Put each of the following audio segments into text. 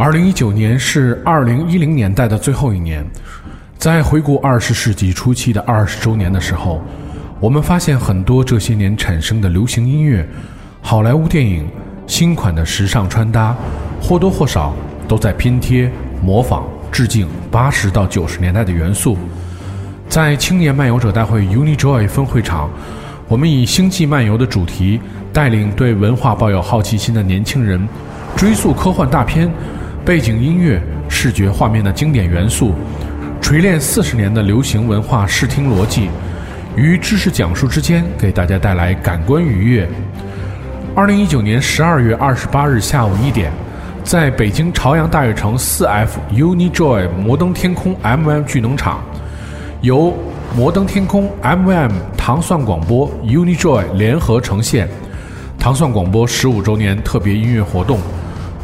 二零一九年是二零一零年代的最后一年，在回顾二十世纪初期的二十周年的时候，我们发现很多这些年产生的流行音乐、好莱坞电影、新款的时尚穿搭，或多或少都在拼贴、模仿、致敬八十到九十年代的元素。在青年漫游者大会 UniJoy 分会场，我们以星际漫游的主题，带领对文化抱有好奇心的年轻人，追溯科幻大片。背景音乐、视觉画面的经典元素，锤炼四十年的流行文化视听逻辑，与知识讲述之间，给大家带来感官愉悦。二零一九年十二月二十八日下午一点，在北京朝阳大悦城四 F UniJoy 摩登天空 MM 聚能场，由摩登天空 MM 糖蒜广播 UniJoy 联合呈现糖蒜广播十五周年特别音乐活动。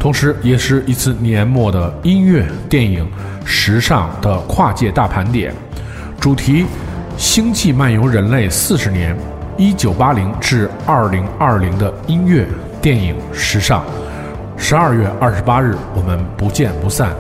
同时，也是一次年末的音乐、电影、时尚的跨界大盘点，主题《星际漫游人类四十年（一九八零至二零二零）》的音乐、电影、时尚。十二月二十八日，我们不见不散。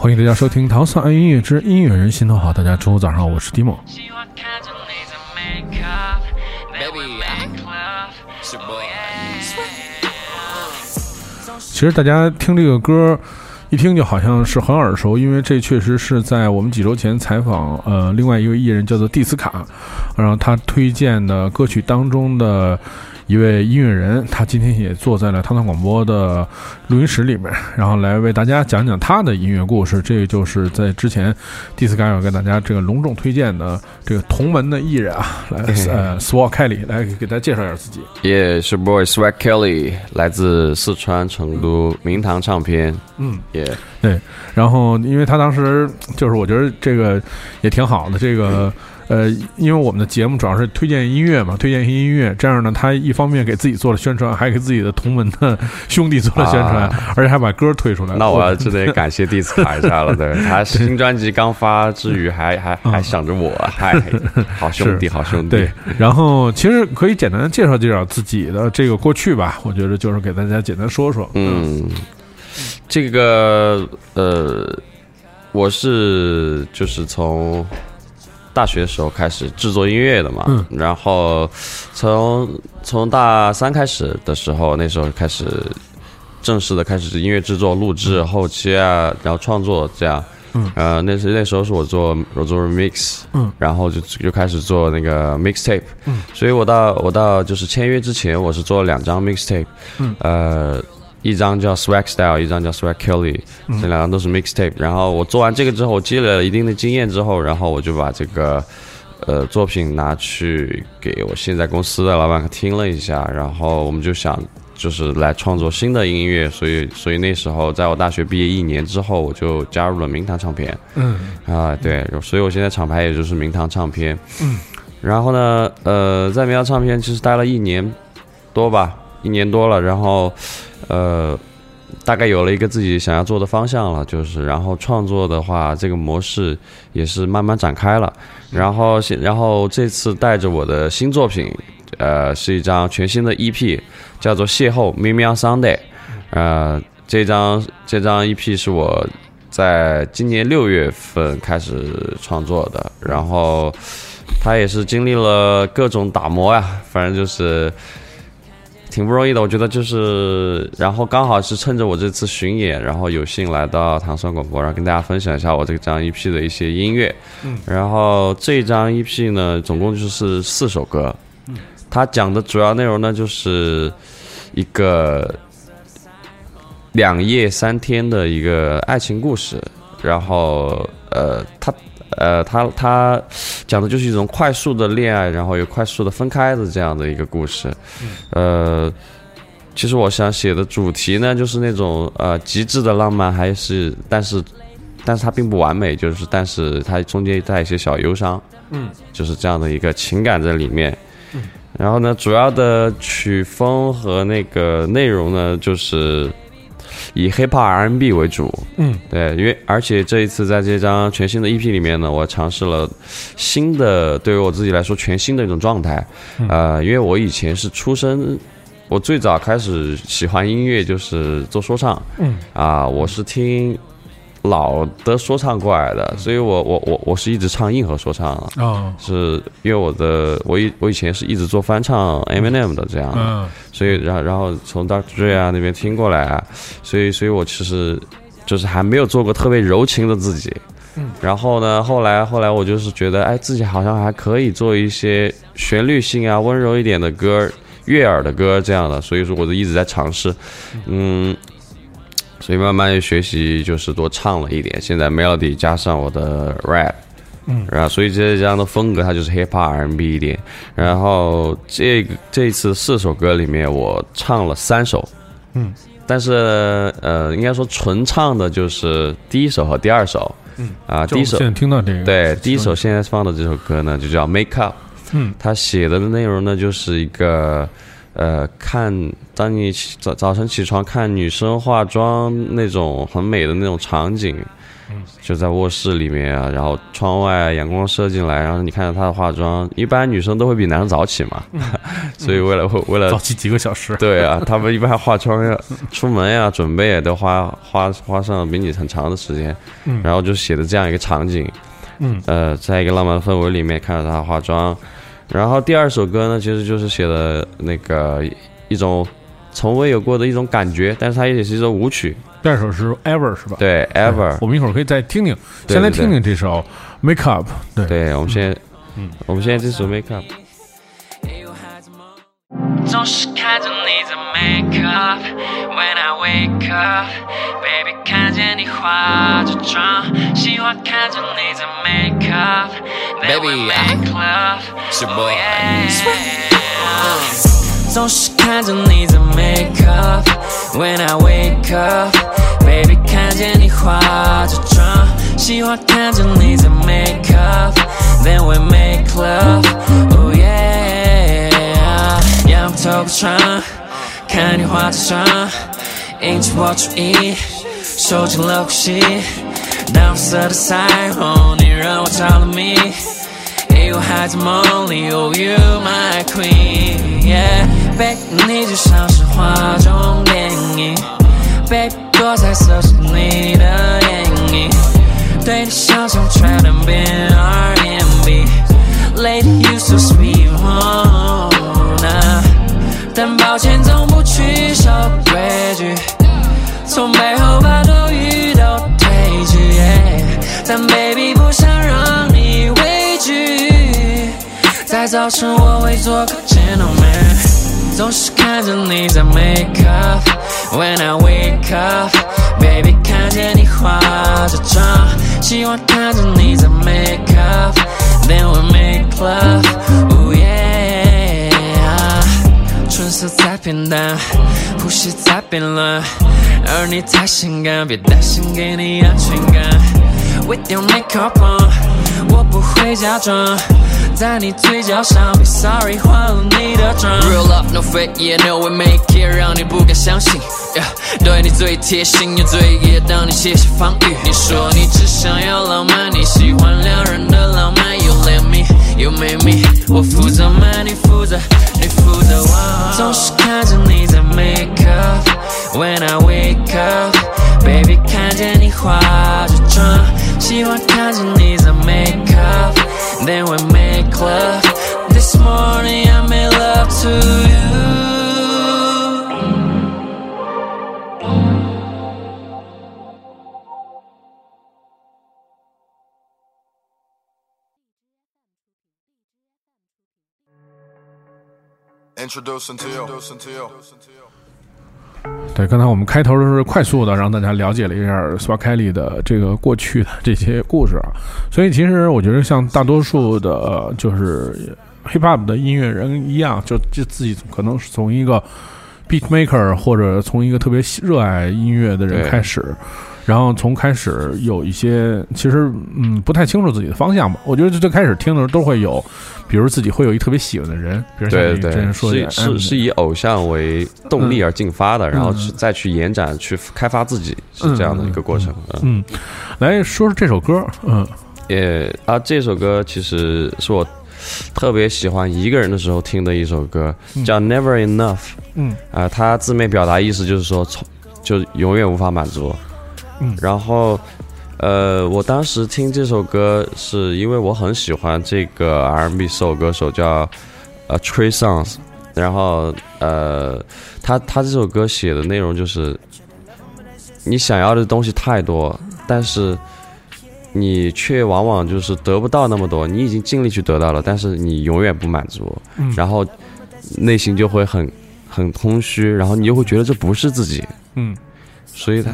欢迎大家收听《糖蒜爱音乐之音乐人心头好》。大家周五早上好，我是蒂莫。其实大家听这个歌，一听就好像是很耳熟，因为这确实是在我们几周前采访呃另外一位艺人叫做蒂斯卡，然后他推荐的歌曲当中的。一位音乐人，他今天也坐在了汤汤广播的录音室里面，然后来为大家讲讲他的音乐故事。这就是在之前第四感要跟大家这个隆重推荐的这个同门的艺人啊，来 呃，Swag Kelly 来给大家介绍一下自己。也是 Boy Swag Kelly，来自四川成都明堂唱片。嗯，也对。然后因为他当时就是我觉得这个也挺好的，这个。呃，因为我们的节目主要是推荐音乐嘛，推荐一些音乐，这样呢，他一方面给自己做了宣传，还给自己的同门的兄弟做了宣传，而且还把歌推出来。那我要真得感谢弟子卡一下了，对他新专辑刚发之余，还还还想着我，嗨，好兄弟，好兄弟。对，然后其实可以简单介绍介绍自己的这个过去吧，我觉得就是给大家简单说说。嗯，这个呃，我是就是从。大学的时候开始制作音乐的嘛，然后从从大三开始的时候，那时候开始正式的开始音乐制作、录制、后期啊，然后创作这样。呃，那时那时候是我做我做 remix，然后就就开始做那个 mixtape 嗯。所以我到我到就是签约之前，我是做了两张 mixtape。呃。一张叫 Swag Style，一张叫 Swag Kelly，这两张都是 mixtape。然后我做完这个之后，积累了一定的经验之后，然后我就把这个呃作品拿去给我现在公司的老板听了一下，然后我们就想就是来创作新的音乐。所以，所以那时候在我大学毕业一年之后，我就加入了明堂唱片。嗯啊，对，所以我现在厂牌也就是明堂唱片。嗯，然后呢，呃，在明堂唱片其实待了一年多吧，一年多了，然后。呃，大概有了一个自己想要做的方向了，就是然后创作的话，这个模式也是慢慢展开了。然后，然后这次带着我的新作品，呃，是一张全新的 EP，叫做《邂逅 m i m i Sunday》。呃，这张这张 EP 是我在今年六月份开始创作的，然后它也是经历了各种打磨呀，反正就是。挺不容易的，我觉得就是，然后刚好是趁着我这次巡演，然后有幸来到唐山广播，然后跟大家分享一下我这张 EP 的一些音乐。嗯，然后这张 EP 呢，总共就是四首歌。嗯，它讲的主要内容呢，就是一个两夜三天的一个爱情故事。然后，呃，它。呃，他他讲的就是一种快速的恋爱，然后又快速的分开的这样的一个故事。呃，其实我想写的主题呢，就是那种呃极致的浪漫，还是但是但是它并不完美，就是但是它中间带一些小忧伤。嗯，就是这样的一个情感在里面。嗯，然后呢，主要的曲风和那个内容呢，就是以 hip hop R&B 为主。嗯，对，因为而且这一次在这张全新的 EP 里面呢，我尝试了新的，对于我自己来说全新的一种状态。呃，因为我以前是出生，我最早开始喜欢音乐就是做说唱。嗯，啊，我是听。老的说唱过来的，所以我我我我是一直唱硬核说唱啊，是因为我的我以我以前是一直做翻唱 Eminem 的这样，嗯，所以然后然后从 Dr. Dre 啊那边听过来啊，所以所以我其实就是还没有做过特别柔情的自己，嗯，然后呢后来后来我就是觉得哎自己好像还可以做一些旋律性啊温柔一点的歌悦耳的歌这样的，所以说我就一直在尝试，嗯。所以慢慢学习，就是多唱了一点。现在 melody 加上我的 rap，嗯，然后所以这这样的风格，它就是 hip hop R&B 一点。然后这个这次四首歌里面，我唱了三首，嗯，但是呃，应该说纯唱的就是第一首和第二首，嗯啊，第一首现在听到这个，对，第一首现在放的这首歌呢，就叫 Make Up，嗯，他写的内容呢，就是一个。呃，看，当你早早晨起床看女生化妆那种很美的那种场景，就在卧室里面啊，然后窗外阳光射进来，然后你看到她的化妆，一般女生都会比男生早起嘛，所以为了为了早起几个小时，对啊，他们一般化妆呀、出门呀、准备也都花花花上比你很长的时间，然后就写的这样一个场景，嗯，呃，在一个浪漫氛围里面看到她化妆。然后第二首歌呢，其实就是写的那个一种从未有过的一种感觉，但是它也是一首舞曲。第二首是 Ever 是吧？对，Ever。我们一会儿可以再听听，先来听听这首 Make Up。对，对，我们现在，嗯，我们现在这首 Make Up。总是看着你在 make up when I wake up baby 看见你化着妆喜欢看着你在 make up baby make love 是 boy 总是看着你在 make up when I wake up baby 看见你化着妆喜欢看着你在 make up then we make love oh yeah 仰头不长，看你化着妆，引起我注意，收紧了呼吸。淡色的彩虹，你让我着了迷，以为还在梦里。Oh you my queen，yeah，baby 你就像是画中电影，baby 多彩色是你的眼影，对你想象却能变 R&B，Lady you so sweet。但抱歉，总不去守规矩，从背后把多余都推去。但 baby 不想让你畏惧，在早晨我会做个 gentleman，总是看着你在 make up。When I wake up，baby 看见你化着妆，喜欢看着你在 make up，then we make love，oh yeah 色在变淡，呼吸在变乱，而你太性感，别担心，给你安全感。With your makeup on，我不会假装，在你嘴角上，Be sorry，换了你的妆。Real love no fake，yeah，no we make it，让你不敢相信。Yeah，对你最贴心又最野，当你卸下防御。你说你只想要浪漫，你喜欢两人的浪漫。You let me me，you make me，我负责买，你负责。你负责我，总是看着你在 make up。When I wake up，baby 看见你化着妆，喜欢看着你在 make up。Then we make love。This morning I made love to you。 对，刚才我们开头的是快速的让大家了解了一下 s w a k e l y 的这个过去的这些故事啊，所以其实我觉得像大多数的，就是 hip hop 的音乐人一样，就就自己可能是从一个 beat maker 或者从一个特别热爱音乐的人开始，然后从开始有一些其实嗯不太清楚自己的方向吧。我觉得最开始听的时候都会有，比如自己会有一特别喜欢的人，比如像你之对对前，说的是是是以偶像为动力而进发的，然后去再去延展、去开发自己，是这样的一个过程。嗯，嗯，来说说这首歌，嗯也啊，这首歌其实是我特别喜欢一个人的时候听的一首歌，叫《Never Enough》。嗯啊，它字面表达意思就是说，从就永远无法满足。嗯。然后，呃，我当时听这首歌是因为我很喜欢这个 R&B soul 歌手叫呃 Trey Songs 然后呃，他他这首歌写的内容就是，你想要的东西太多，但是你却往往就是得不到那么多，你已经尽力去得到了，但是你永远不满足，嗯。然后内心就会很很空虚，然后你就会觉得这不是自己，嗯。所以他，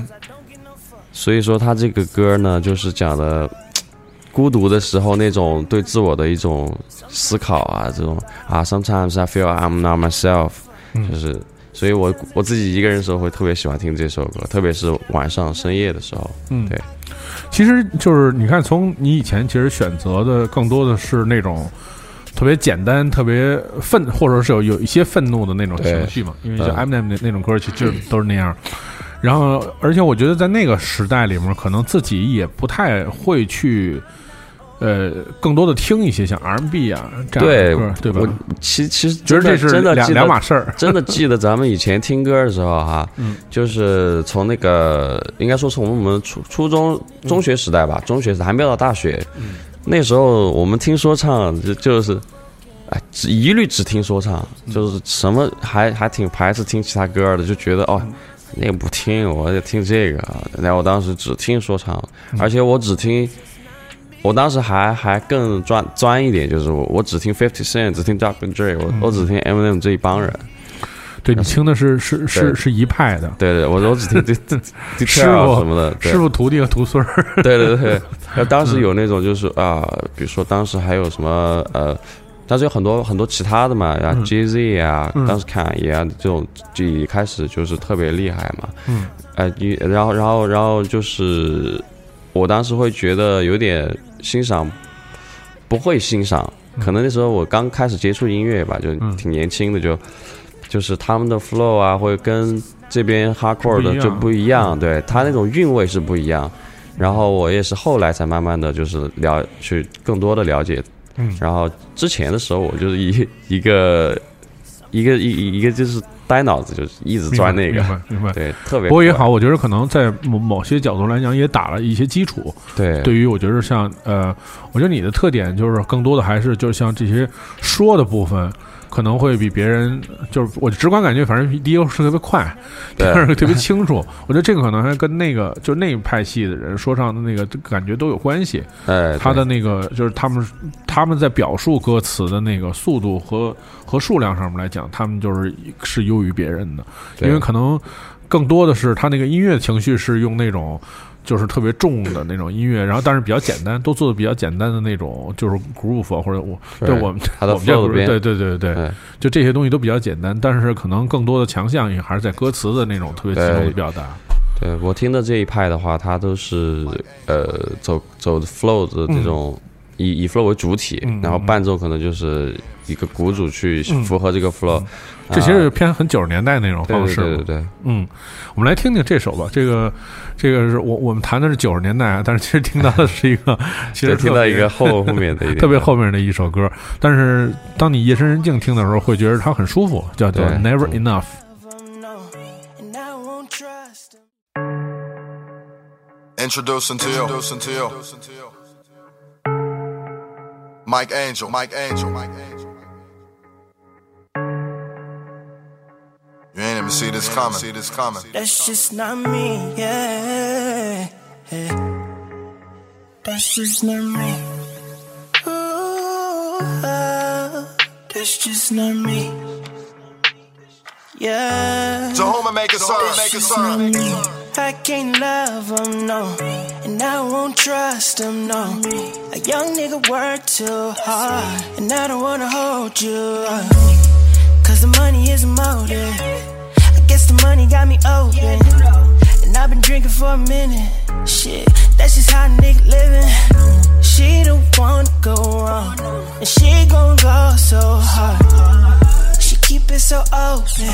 所以说他这个歌呢，就是讲的 孤独的时候那种对自我的一种思考啊，这种啊，sometimes I feel I'm not myself，嗯就是，所以我我自己一个人的时候会特别喜欢听这首歌，特别是晚上深夜的时候，嗯，对。其实就是你看，从你以前其实选择的更多的是那种特别简单、特别愤，或者是有有一些愤怒的那种情绪嘛。因为像嗯 Eminem 那那种歌，其实都是那样。然后，而且我觉得在那个时代里面，可能自己也不太会去，呃，更多的听一些像 R&B 啊这样歌，对吧我？其其实觉得这是两真的两两码事儿。真的记得咱们以前听歌的时候哈，嗯就是从那个应该说从我们初初中中学时代吧，中学时代还没有到大学，嗯那时候我们听说唱就就是，哎，只一律只听说唱，嗯就是什么还还挺排斥听其他歌的，就觉得哦。那个不听，我得听这个。然后我当时只听说唱，嗯而且我只听，我当时还还更专专一点，就是我我只听 Fifty Cent，只听 Dr. Dre，我我只听 Eminem 这一帮人。对你听的是是是是一派的，对对，我我只听 这这师傅什么的，师傅徒弟和徒孙儿。对对对。当时有那种就是啊，比如说当时还有什么呃，当时有很多很多其他的嘛，呀嗯。Jay Z 啊，嗯。当时侃爷啊这种，就一开始就是特别厉害嘛。嗯。呃，你然后然后然后就是，我当时会觉得有点欣赏，不会欣赏，可能那时候我刚开始接触音乐吧，就嗯。挺年轻的，就就是他们的 flow 啊，会跟这边 hardcore 的就不一样，对他那种韵味是不一样。然后我也是后来才慢慢的就是了去更多的了解，嗯然后之前的时候我就是一 一个一个一一个就是呆脑子，就是一直钻那个明，白明白。对，特别不过也好，我觉得可能在某某些角度来讲，也打了一些基础。对对于我觉得像呃，我觉得你的特点就是更多的还是就是像这些说的部分，可能会比别人就是我直观感觉，反正第一个是特别快，第二个特别清楚。我觉得这个可能还跟那个就那一派系的人说唱的那个感觉都有关系。哎，他的那个就是他们他们在表述歌词的那个速度和和数量上面来讲，他们就是是优于别人的，因为可能更多的是他那个音乐情绪是用那种。就是特别重的那种音乐，然后但是比较简单，都做的比较简单的那种，就是 groove 啊或者我对对我我们对对对对。对，就这些东西都比较简单，但是可能更多的强项也还是在歌词的那种特别激动的表达。对我听的这一派的话，它都是呃走走 flow 的这种、以以 flow 为主体，嗯然后伴奏可能就是一个鼓组去符合这个 flow，、这其实偏很九十年代那种方式对对，嗯，我们来听听这首吧。这个，这个是我我们谈的是九十年代啊，但是其实听到的是一个，其实听到一个后后面的一点特别后面的一首歌。但是当你夜深人静听的时候，会觉得它很舒服，叫做 Never Enough。To you. Introducing to you. Mike Angel. Mike Angel. Mike Angel. You ain't even see this coming. See this coming. That's just not me, yeah. yeah. That's just not me. Ooh, ah, that's just not me. Yeah. Jehovah make it serve. Make a song, just not serve. I can't love him, no. And I won't trust him, no. A young nigga work too hard. And I don't wanna hold you up. Cause the money is a motive. I guess the money got me open. And I've been drinking for a minute. Shit, that's just how nigga living. She one to go wrong. And she gon' go so hard. She keep it so open.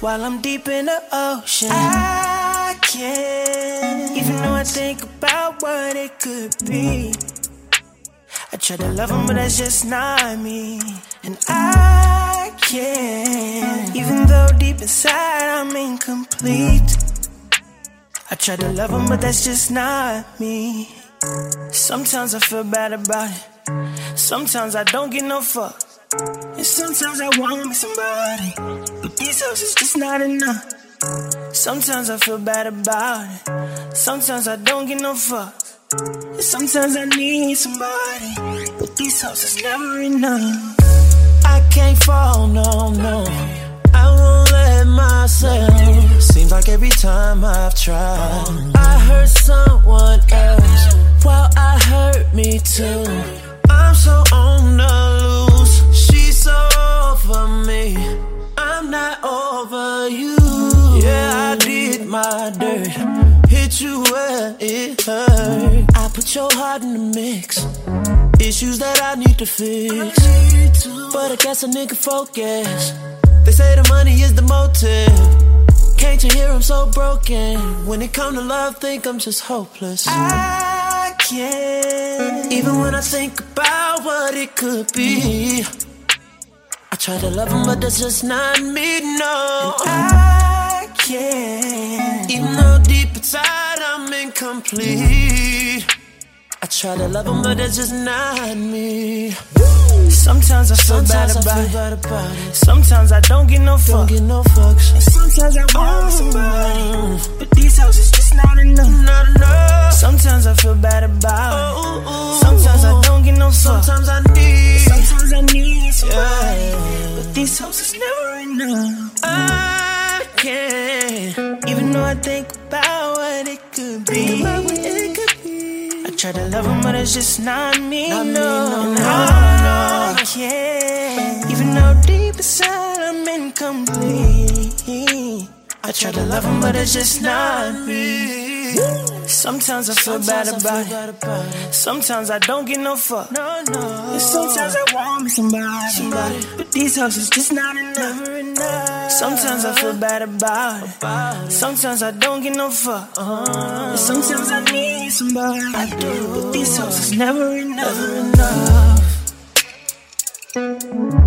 While I'm deep in the ocean. I can't. Even though I think about what it could be. I try to love him, but that's just not me. And I can't. Even though deep inside I'm incomplete. I try to love him, but that's just not me. Sometimes I feel bad about it. Sometimes I don't get no fuck. And sometimes I want me somebody. But these hoes is just not enough. Sometimes I feel bad about it. Sometimes I don't get no fuck. And sometimes I need somebody. But these hoes is never enough. Can't fall, no, no. I won't let myself. Seems like every time I've tried, I hurt someone else. Well, I hurt me too. I'm so on the loose. She's so over me. I'm not over you. Yeah, I did my dirt. Hit you where it hurt. I put your heart in the mix. Issues that I need to fix. But I guess a nigga focus. They say the money is the motive. Can't you hear I'm so broken? When it come to love, think I'm just hopeless. I can't. Even when I think about what it could be. I try to love him, but that's just not me, no. I can't. Even though deep inside I'm incomplete. I try to love him, but that's just not me. Sometimes I feel, bad, Sometimes I about feel it. bad about it. Sometimes I don't get no Don't get no fucks. And sometimes I want oh, somebody. But these houses just not enough. Not enough. Sometimes I feel bad about it. Oh, ooh, ooh. Sometimes I don't get no fuck. Sometimes I need. Sometimes I need somebody. Yeah. But these houses never enough. I can't. Even though I think about what it could be. I try to love him, but it's just not me. Not me, no, no, no, I can't. Even though deep inside I'm incomplete. I try to love him, but it's just not me. Sometimes I feel bad about it. Sometimes I don't get no fuck. No, no. And sometimes I want me somebody. Somebody. But these houses just not enough. Sometimes I feel bad about it. Sometimes I don't get no fuck. Uh-huh. And sometimes I need somebody. I do. But these houses never enough. Never enough.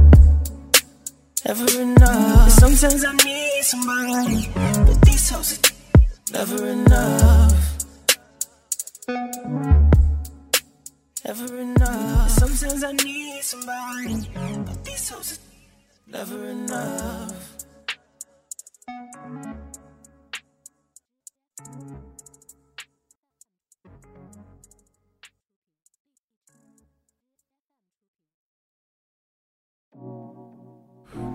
Never enough. Sometimes I need somebody. But these houses Never enough. never enough. Sometimes I need somebody. But these houses Never enough.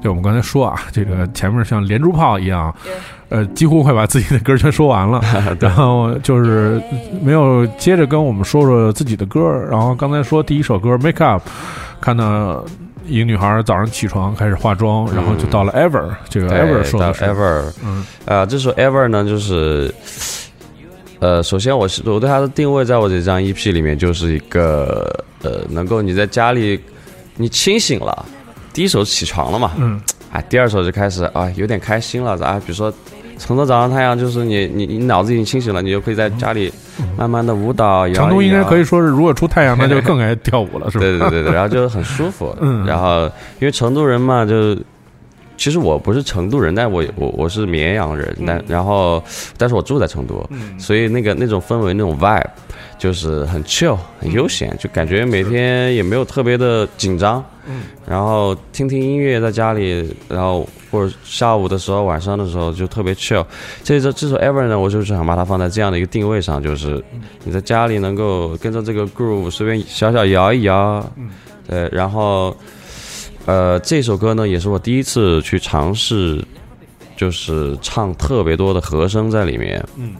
对，我们刚才说啊，这个前面像连珠炮一样，呃，几乎快把自己的歌全说完了，然后就是没有接着跟我们说说自己的歌。然后刚才说第一首歌《Make Up》，看到一个女孩早上起床开始化妆，然后就到了 Ever，这个 Ever 说的是。Ever，嗯。啊，这首 Ever 呢，就是，呃，首先我是我对它的定位，在我这张 EP 里面就是一个呃，能够你在家里你清醒了，第一首起床了嘛，嗯，哎，第二首就开始啊有点开心了啊，比如说乘着早上太阳，就是你你你脑子已经清醒了，你就可以在家里慢慢的舞蹈，成都应该可以说是，如果出太阳，那就更爱跳舞了，是吧？对对对对，然后就很舒服。嗯。然后因为成都人嘛，就其实我不是成都人，但我我我是绵阳人，但然后但是我住在成都，所以那个那种氛围那种 vibe 就是很 chill 很悠闲，就感觉每天也没有特别的紧张。然后听听音乐在家里，然后或者下午的时候、晚上的时候就特别 chill。这首这首 Ever 呢，我就是想把它放在这样的一个定位上，就是你在家里能够跟着这个 groove 随便小小摇一摇，对，然后呃这首歌呢也是我第一次去尝试，就是唱特别多的和声在里面，嗯，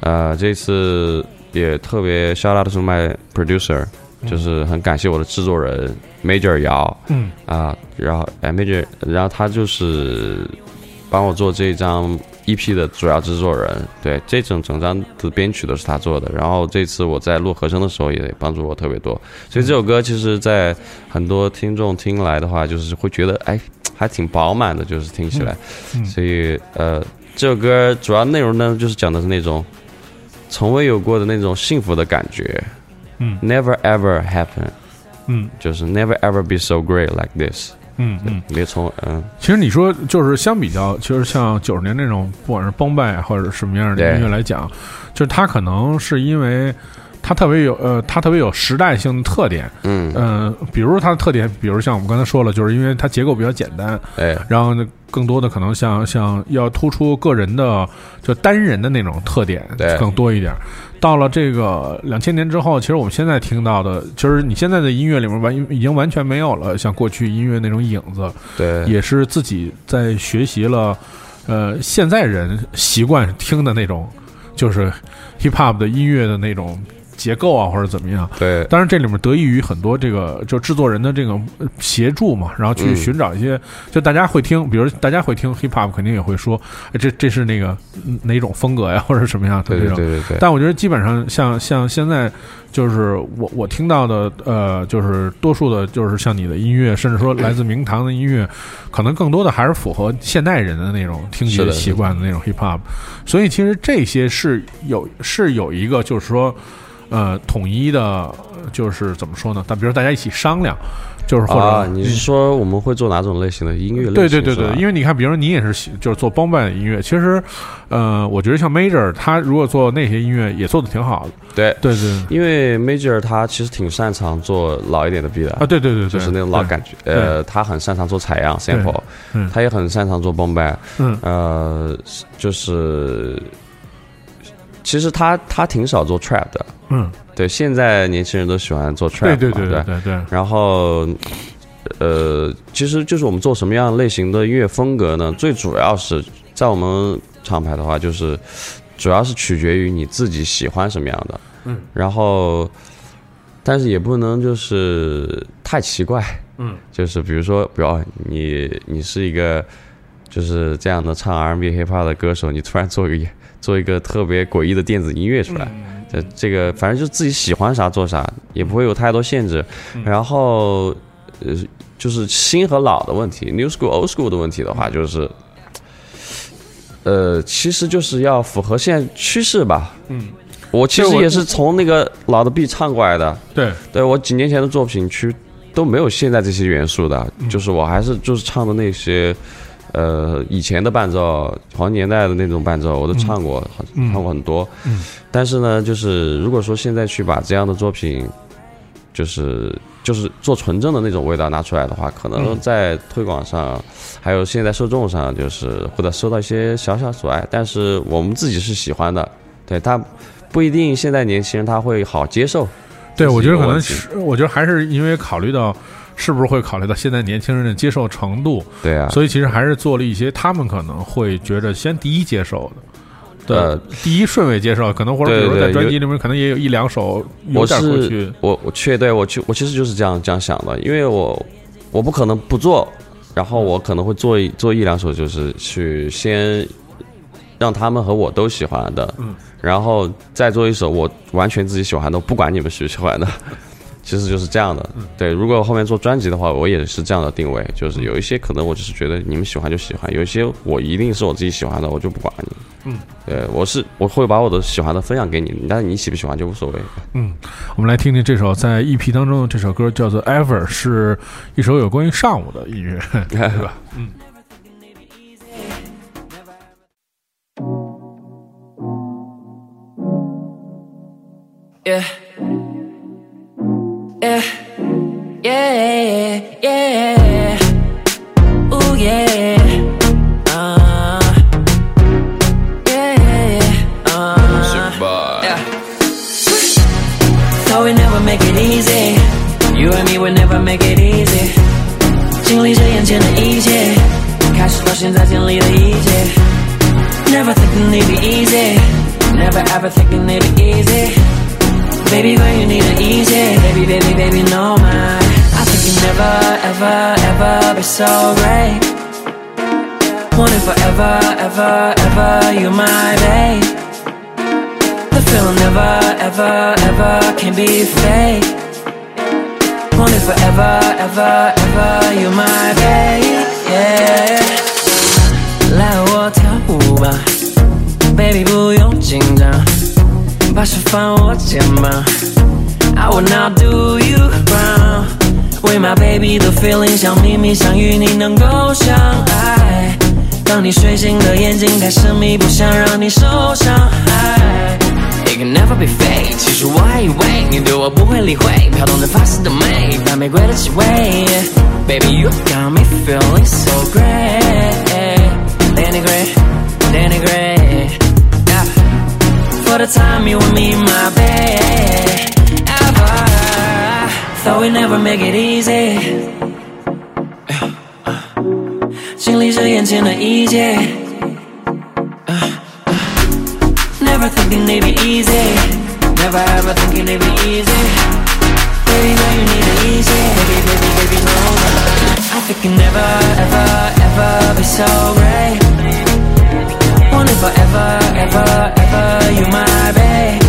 呃这次也特别 shout out to my producer，就是很感谢我的制作人 Major 姚，嗯。啊，然后哎 Major，然后他就是帮我做这张 EP 的主要制作人，对这种整张的编曲都是他做的。然后这次我在录和声的时候也帮助我特别多，所以这首歌其实，在很多听众听来的话，就是会觉得哎，还挺饱满的，就是听起来。所以呃，这首歌主要内容呢，就是讲的是那种从未有过的那种幸福的感觉。嗯，Never ever happen，嗯就是 Never ever be so great like this。嗯嗯。没错嗯其实你说就是相比较，其实像九十年那种不管是崩败或者什么样的对音乐来讲，就是它可能是因为它特别有呃，它特别有时代性的特点。嗯，嗯、比如它的特点，比如像我们刚才说了，就是因为它结构比较简单，哎，然后呢，更多的可能像像要突出个人的就单人的那种特点对更多一点。到了这个两千年之后，其实我们现在听到的，就是你现在的音乐里面完已经完全没有了像过去音乐那种影子，对，也是自己在学习了，呃，现在人习惯听的那种，就是 hip hop 的音乐的那种结构啊，或者怎么样。对，当然，这里面得益于很多这个就制作人的这个呃协助嘛，然后去嗯寻找一些，就大家会听，比如大家会听 hip hop，肯定也会说，哎这这是那个嗯哪种风格呀，或者什么样的对这种。对对对对，但我觉得基本上像像现在，就是我我听到的，呃，就是多数的，就是像你的音乐，甚至说来自明堂的音乐，可能更多的还是符合现代人的那种听觉习惯的那种 hip hop。所以其实这些是有是有一个就是说，呃，统一的，呃就是怎么说呢？但比如大家一起商量，就是或者、啊，你是说我们会做哪种类型的音乐类型？对对对对，因为为你看，比如说你也是喜就是做帮办的音乐，其实，呃，我觉得像 Major 他如果做那些音乐也做的挺好的，对，对对因为 Major 他其实挺擅长做老一点的 beat 的啊，对对对对，就是那种老感觉。呃，他很擅长做采样 sample，嗯他也很擅长做帮办。嗯呃，就是其实他他挺少做 trap 的。嗯，对，现在年轻人都喜欢做 trap 嘛，对对对对对对，然后，呃，其实就是我们做什么样类型的音乐风格呢？最主要是在我们厂牌的话，就是主要是取决于你自己喜欢什么样的。嗯，然后，但是也不能就是太奇怪。嗯，就是比如说，比如哦你你是一个就是这样的唱 R&B hip hop 的歌手，你突然做一个做一个特别诡异的电子音乐出来。这这个反正就自己喜欢啥做啥，也不会有太多限制。然后呃，就是新和老的问题，new school old school 的问题的话，就是呃，其实就是要符合现在趋势吧。嗯，我其实也是从那个老的 B 唱过来的。对对我几年前的作品其实都没有现在这些元素的，嗯就是我还是就是唱的那些。呃，以前的伴奏，黄年代的那种伴奏，我都唱过，嗯唱过很多。嗯但是呢，就是如果说现在去把这样的作品，就是就是做纯正的那种味道拿出来的话，可能嗯在推广上，还有现在受众上，就是或者受到一些小小阻碍。但是我们自己是喜欢的，对他不一定现在年轻人他会好接受。对，我觉得可能我觉得还是因为考虑到是不是会考虑到现在年轻人的接受程度，对啊，所以其实还是做了一些他们可能会觉得先第一接受的。呃的第一顺位接受，可能或者比如说在对对专辑里面，可能也有一两首有我点过去是，我我确对我去我其实就是这样这样想的，因为我我不可能不做，然后我可能会做一做一两首，就是去先让他们和我都喜欢的，嗯，然后再做一首我完全自己喜欢的，不管你们喜不喜欢的。其实就是这样的，嗯对。如果后面做专辑的话，我也是这样的定位，就是有一些可能我只是觉得你们喜欢就喜欢，有一些我一定是我自己喜欢的，我就不管你。嗯，对，我是我会把我的喜欢的分享给你，但是你喜不喜欢就无所谓。嗯，我们来听听这首在 EP 当中的这首歌，叫做《Ever》，是一首有关于上午的音乐，对吧？嗯。Yeah. Yeah. Yeah. Ooh, yeah. Uh. Yeah. Uh. Yeah. Thought we never make it easy. You and me would never make it easy. 经历着眼前的一切，开始到现在经历的一切。Never thinking it'd be easy. Never ever thinking it'd be easy. Baby, girl, you need it easy. Baby, baby, baby, no man. I think you never, ever, ever be so great. Want it forever, ever, ever, you're my babe. The feeling never, ever, ever can be fake. Want it forever, ever, ever, you're my babe. Yeah. 来和我跳舞吧，baby 不用紧张，把手放我肩膀，I will not do you wrong。 为 my baby 的 feeling 像秘密想与，你能够相爱。当你睡醒的眼睛太神秘，不想让你受伤害。It can never be fake，其实我还以为你对我不会理会，飘动着发丝的美，白玫瑰的气味。Baby you got me feeling so great。Danny Gray, Danny Gray. Yeah. For the time you and me, my babe. Ever. Thought we never make it easy. 经历着眼前的一切。Never thinking they'd be easy. Never ever thinking they'd be easy. Baby, girl, you need it easy. Baby, baby, baby, no. I think it never, ever, ever be so great. Want it forever, ever, ever, you my babe.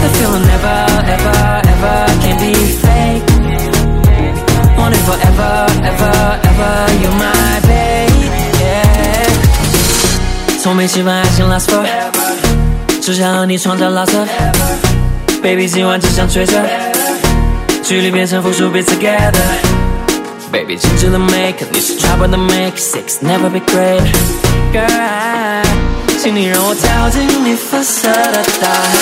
The feeling never, ever, ever can be fake. Want it forever, ever, ever, you my babe. Yeah. 从没期盼爱情 last forever，只想和你创造 lots of。Baby，今晚只想吹着，距离变成负数，be together。Baby，精致的美，肯定是 trouble 的 make，sex never be great。Girl， 请你让我跳进你粉色的大海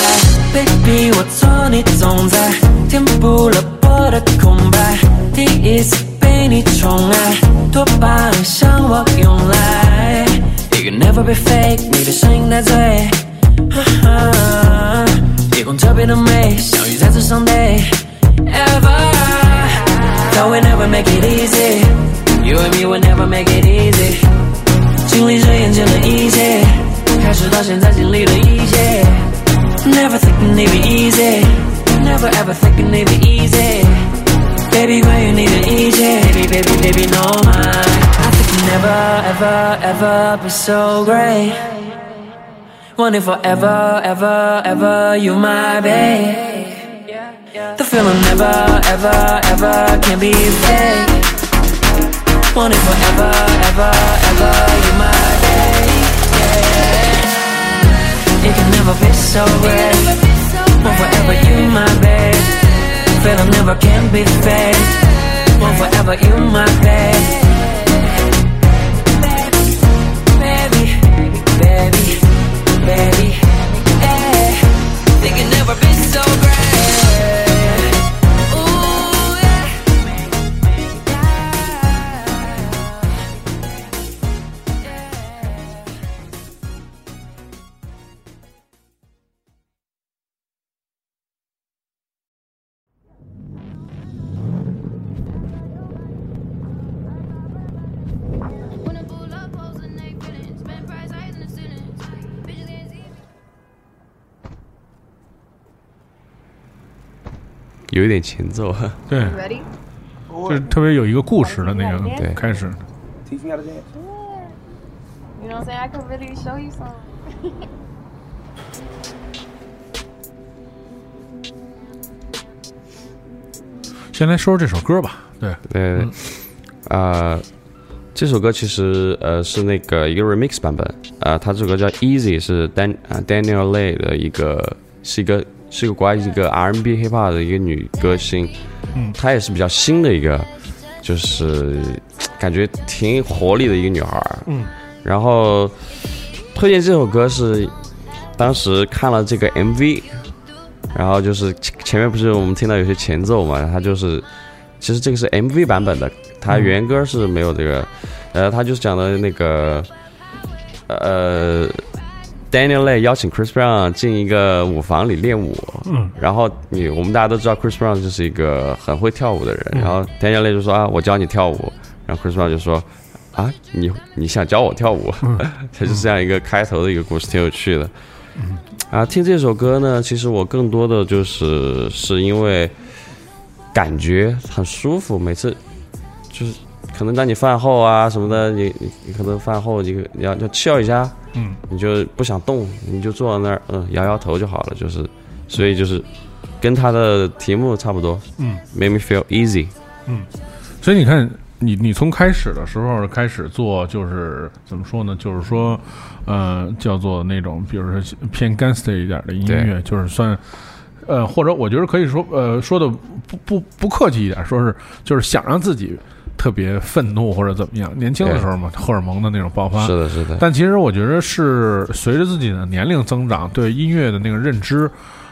，Baby，我做你总裁，填补了我的空白。第一次被你宠爱，多巴胺向我涌来。You can never be fake，你的声音带醉。哈哈，夜空特别的美，相遇在这 Sunday。Ever thought we never make it easy. You and me will never make it easy. 经历着眼前的一切，开始到现在经历了一切。Never thinking it'd be easy. Never ever thinking it'd be easy. Baby, when you need it easy. Baby, baby, baby, no mind. I think you never, ever, ever be so great. Want it forever, ever, ever, you my babe. The feeling never, ever, ever can be fake. Want it forever, ever, ever, Can never be so great. Want forever, you my babe. Feeling never can be fake. Want forever, you my babe. Baby, baby, baby, yeah. It can never be so 有一点前奏，对，Ready? 就是特别有一个故事的那个对开始。先来说说这首歌吧。对，对，啊、这首歌其实呃是那个一个 remix 版本啊、它这首歌叫 Easy，是 Dan 啊、Daniel Lay 的一个是一个是一个国外一个 R&B hip hop 的一个女歌星，嗯，她也是比较新的一个，就是感觉挺活力的一个女孩儿，嗯，然后推荐这首歌是当时看了这个 MV，然后就是前前面不是我们听到有些前奏嘛，它就是其实这个是 MV 版本的，它原歌是没有这个，呃，它就是讲的那个，呃，Daniel Lay 邀请 Chris Brown 进一个舞房里练舞，嗯，然后你我们大家都知道 Chris Brown 就是一个很会跳舞的人，然后 Daniel Lay 就说啊，我教你跳舞，然后 Chris Brown 就说。啊，你你想教我跳舞？它是这样一个开头的一个故事，挺有趣的。啊，听这首歌呢，其实我更多的就是是因为感觉很舒服，每次就是可能当你饭后啊什么的，你你你可能饭后你要要笑一下，嗯，你就不想动，你就坐在那儿，嗯，摇摇头就好了，就是，所以就是跟他的题目差不多，嗯，make me feel easy，嗯。所以你看，你你从开始的时候开始做，就是怎么说呢？就是说，呃，叫做那种，比如说偏 gangster 一点的音乐，就是算，呃，或者我觉得可以说，呃，说的不不不客气一点，说是就是想让自己特别愤怒或者怎么样。年轻的时候嘛，荷尔蒙的那种爆发。是的，是的，但其实我觉得是随着自己的年龄增长，对音乐的那个认知，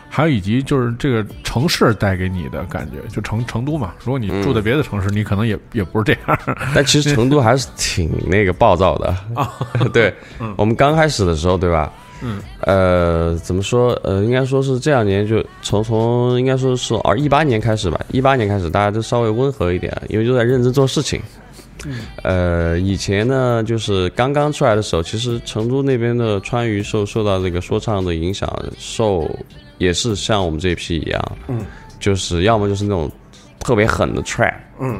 还有以及就是这个城市带给你的感觉，就成成都嘛。如果你住在别的城市，你可能也也不是这样。但其实成都还是挺那个暴躁的啊。对，我们刚开始的时候，对吧？嗯。呃，怎么说？呃，应该说是这两年就从从应该说是二一八年开始吧，一八年开始大家都稍微温和一点，因为就在认真做事情。呃，以前呢，就是刚刚出来的时候，其实成都那边的川渝受受到这个说唱的影响，受也是像我们这一批一样，嗯，就是要么就是那种特别狠的 trap，嗯，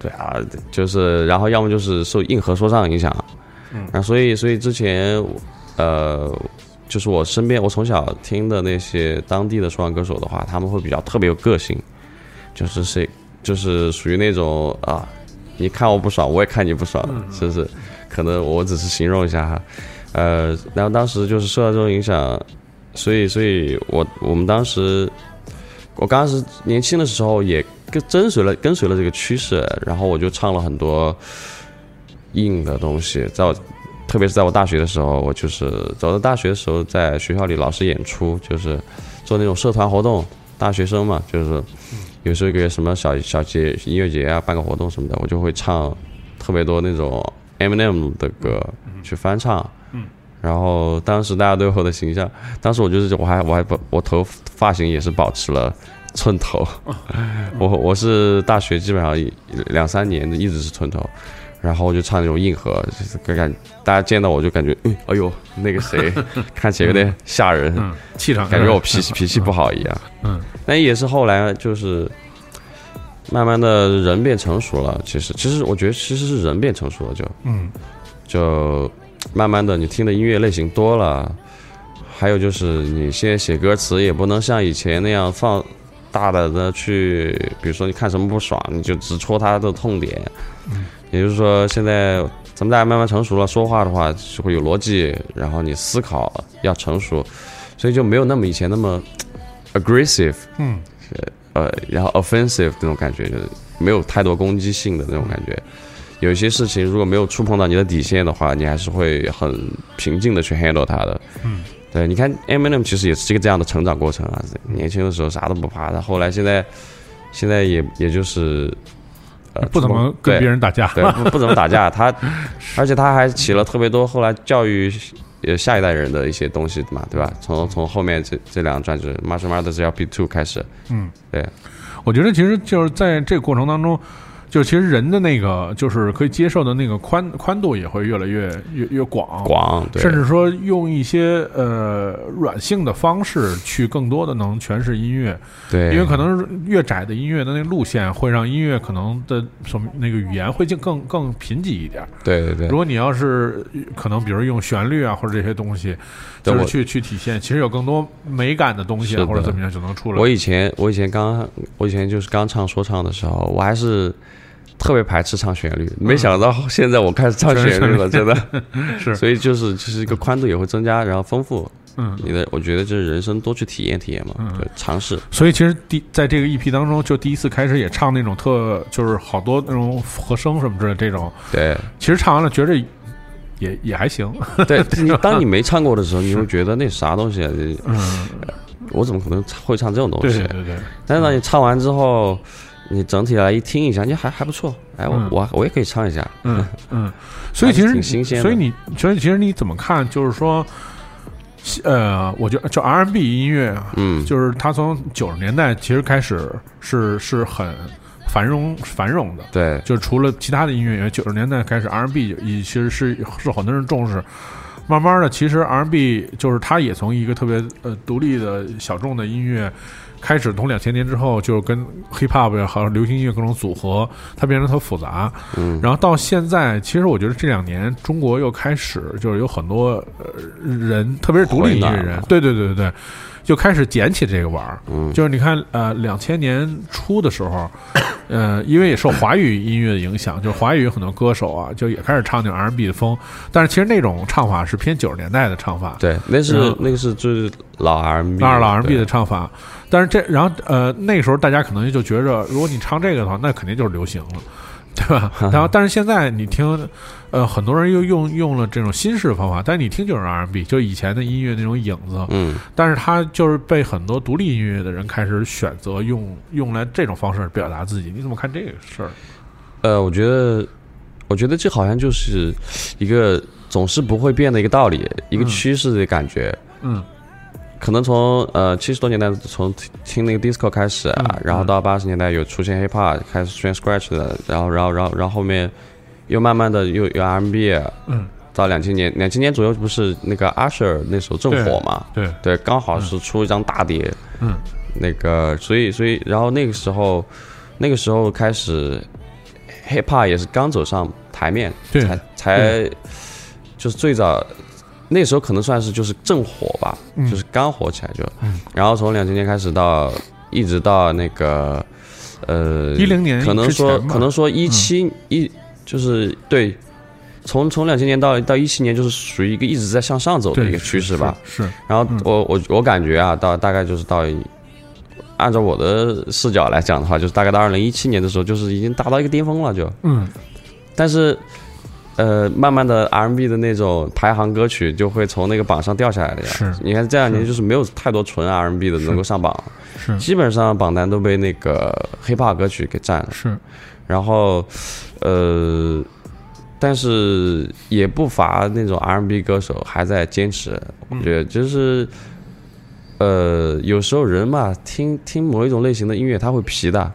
对啊，就是然后要么就是受硬核说唱影响，嗯，然后所以所以之前呃，就是我身边我从小听的那些当地的说唱歌手的话，他们会比较特别有个性，就是谁就是属于那种啊，你看我不爽，我也看你不爽，是不是？可能我只是形容一下哈，呃，然后当时就是受到这种影响，所以所以我我们当时我刚开始年轻的时候也跟跟随了跟随了这个趋势，然后我就唱了很多硬的东西，在我特别是在我大学的时候，我就是走到大学的时候，在学校里老师演出，就是做那种社团活动，大学生嘛，就是有时候给什么小小节音乐节啊，办个活动什么的，我就会唱特别多那种 Eminem 的歌去翻唱。然后当时大家对我的形象，当时我就是我还我还把我头发型也是保持了寸头，我我是大学基本上两三年一直是寸头，然后我就唱那种硬核，就是感感大家见到我就感觉，嗯，哎呦那个谁 看起来有点吓人，嗯，气场感觉我脾气脾气不好一样，嗯，但也是后来就是慢慢的人变成熟了，其实其实我觉得其实是人变成熟了就，嗯。就慢慢的你听的音乐类型多了，还有就是你现在写歌词也不能像以前那样放大胆的去，比如说你看什么不爽，你就直戳他的痛点。也就是说，现在咱们大家慢慢成熟了，说话的话就会有逻辑，然后你思考要成熟，所以就没有那么以前那么 aggressive，嗯呃，然后 offensive 那种感觉，就是没有太多攻击性的那种感觉。有一些事情如果没有触碰到你的底线的话，你还是会很平静的去 handle 它的。嗯，对，你看 Eminem 其实也是一个这样的成长过程啊。年轻的时候啥都不怕，他后来现在现在也也就是呃不怎么跟别人打架。对不不怎么打架，他而且他还起了特别多后来教育呃下一代人的一些东西嘛，对吧？从从后面这这两张就是 Marshall Mathers LP Two 开始，嗯，对，我觉得其实就是在这个过程当中，就其实人的那个就是可以接受的那个宽宽度也会越来越越越广，广对，甚至说用一些呃软性的方式去更多的能诠释音乐，对，因为可能越窄的音乐的那个路线会让音乐可能的什么那个语言会更更更贫瘠一点。对对对。如，果你要是可能比如用旋律啊或者这些东西，就是去去体现，其实有更多美感的东西或者怎么样就能出来。我以前我以前刚我以前就是刚唱说唱的时候，我还是特别排斥唱旋律，没想到现在我开始唱旋律了，真的。是。所以就是就是一个宽度也会增加，然后丰富。嗯，你的，我觉得就是人生多去体验体验嘛，对，尝试，所以其实第在这个 EP 当中，就第一次开始也唱那种特就是好多那种和声什么之类的这种，对。其实唱完了觉着也也还行。对，你当你没唱过的时候，你会觉得那啥东西嗯，我怎么可能会唱这种东西？对对对对，但是当你唱完之后，你整体来一听一下，你还还不错，哎，我嗯。我我也可以唱一下，嗯嗯，所以其实挺新鲜的。所以你所以其实你怎么看？就是说，呃，我觉得就 R&B 音乐啊，嗯，就是它从九十年代其实开始是是很繁荣繁荣的，对。就除了其他的音乐，因为九十年代开始 R&B 也其实是是很多人重视。慢慢的，其实 R&B 就是它也从一个特别呃独立的小众的音乐，开始从两千年之后，就跟 hip hop 呀，还有流行音乐各种组合，它变得特复杂。嗯，然后到现在，其实我觉得这两年中国又开始就是有很多呃人，特别是独立音乐人。对对对对对，就开始捡起这个玩儿。嗯就是你看，呃，两千年初的时候，呃，因为也受华语音乐的影响，就是华语有很多歌手啊，就也开始唱那种 R&B 的风，但是其实那种唱法是偏九十年代的唱法，对，那是那个是就是老 R&B，那是老 R&B 的唱法。但是这，然后呃，那时候大家可能就觉着，如果你唱这个的话，那肯定就是流行了，对吧？然后，但是现在你听，呃，很多人又用用了这种新式的方法，但是你听就是 R&B，就以前的音乐那种影子。嗯，但是它就是被很多独立音乐的人开始选择用用来这种方式表达自己。你怎么看这个事儿？呃，我觉得，我觉得这好像就是一个总是不会变的一个道理，一个嗯趋势的感觉。嗯可能从呃七十多年代从听听那个 disco 开始啊，嗯然后到八十年代有出现 hip hop，开始出现 scratch 的，然后然后然后然后后面又慢慢的又有 R&B，嗯，到两千年两千年左右不是那个 Usher 那时候正火嘛？对，对，刚好是出一张大碟，嗯，那个所以所以然后那个时候那个时候开始 hip hop 也是刚走上台面，对。才才就是最早。那时候可能算是就是正火吧，嗯。就是刚火起来就，嗯。然后从两千年开始到一直到那个呃一零年可能说可能说一七一就是对，从从两千年到到一七年就是属于一个一直在向上走的一个趋势吧。是，是然后我我我感觉啊，到大概就是到，按照我的视角来讲的话，就是大概到二零一七年的时候，就是已经达到一个巅峰了就。嗯。但是，呃，慢慢的 R&B 的那种排行歌曲就会从那个榜上掉下来了呀。是你看这两年就是没有太多纯 R&B 的能够上榜，是基本上榜单都被那个 hiphop 歌曲给占了。是，然后，呃，但是也不乏那种 R&B 歌手还在坚持。我觉得就是，呃，有时候人嘛，听听某一种类型的音乐，他会皮的。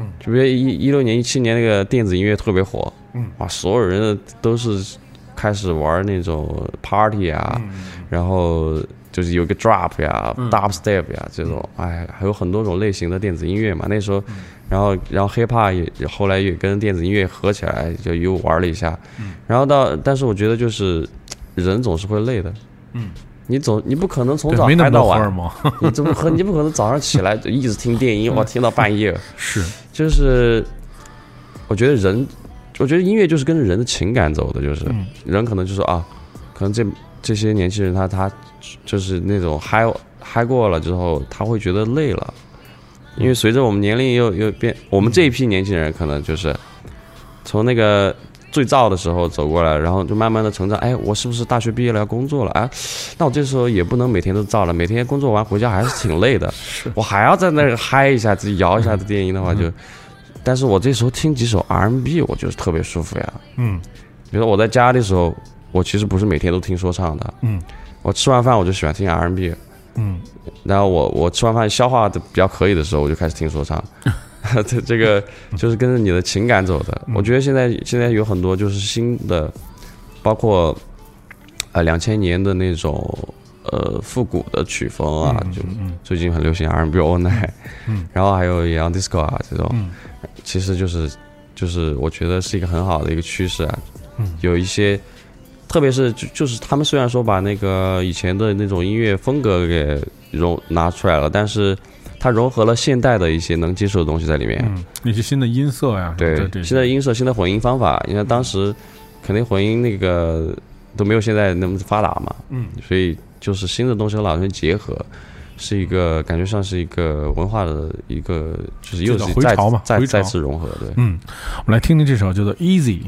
嗯，就比如一一六年、一七年那个电子音乐特别火，嗯，哇，所有人都是开始玩那种 party 啊，嗯然后就是有个 drop 呀、嗯 dubstep 呀这种，哎，还有很多种类型的电子音乐嘛。那时候，然后然后 hip hop 也也后来也跟电子音乐合起来，就又玩了一下。嗯然后到，但是我觉得就是人总是会累的。嗯，你总你不可能从，早没那嗨到晚你怎么可你不可能早上起来就一直听电音，我，听到半夜。是，就是我觉得人，我觉得音乐就是跟着人的情感走的，就是、嗯人可能就是啊，可能这这些年轻人他他就是那种嗨嗨过了之后，他会觉得累了，因为随着我们年龄又又变，我们这一批年轻人可能就是从那个。最燥的时候走过来，然后就慢慢的成长。哎，我是不是大学毕业了要工作了？哎，那我这时候也不能每天都燥了，每天工作完回家还是挺累的。我还要在那嗨一下，自己摇一下子电音的话就，但是我这时候听几首 R&B，我就是特别舒服呀。嗯。比如说我在家的时候，我其实不是每天都听说唱的，嗯。我吃完饭我就喜欢听 R&B，嗯。然后我我吃完饭消化的比较可以的时候，我就开始听说唱。这 这个就是跟着你的情感走的。我觉得现在现在有很多就是新的，包括呃两千年的那种呃复古的曲风啊，就嗯。最近很流行 R&B all night，嗯。然后还有 Young Disco 啊这种，嗯其实就是就是我觉得是一个很好的一个趋势啊，嗯。有一些。特别是就就是他们虽然说把那个以前的那种音乐风格给融拿出来了，但是它融合了现代的一些能接受的东西在里面。嗯，那些新的音色呀，对这，这现在音色、新的混音方法，你看当时肯定混音那个都没有现在那么发达嘛，嗯。所以就是新的东西和老东西结合，是一个感觉上是一个文化的一个，就是又是再回潮嘛回潮再再次融合，对。嗯，我们来听听这首叫做《Easy》。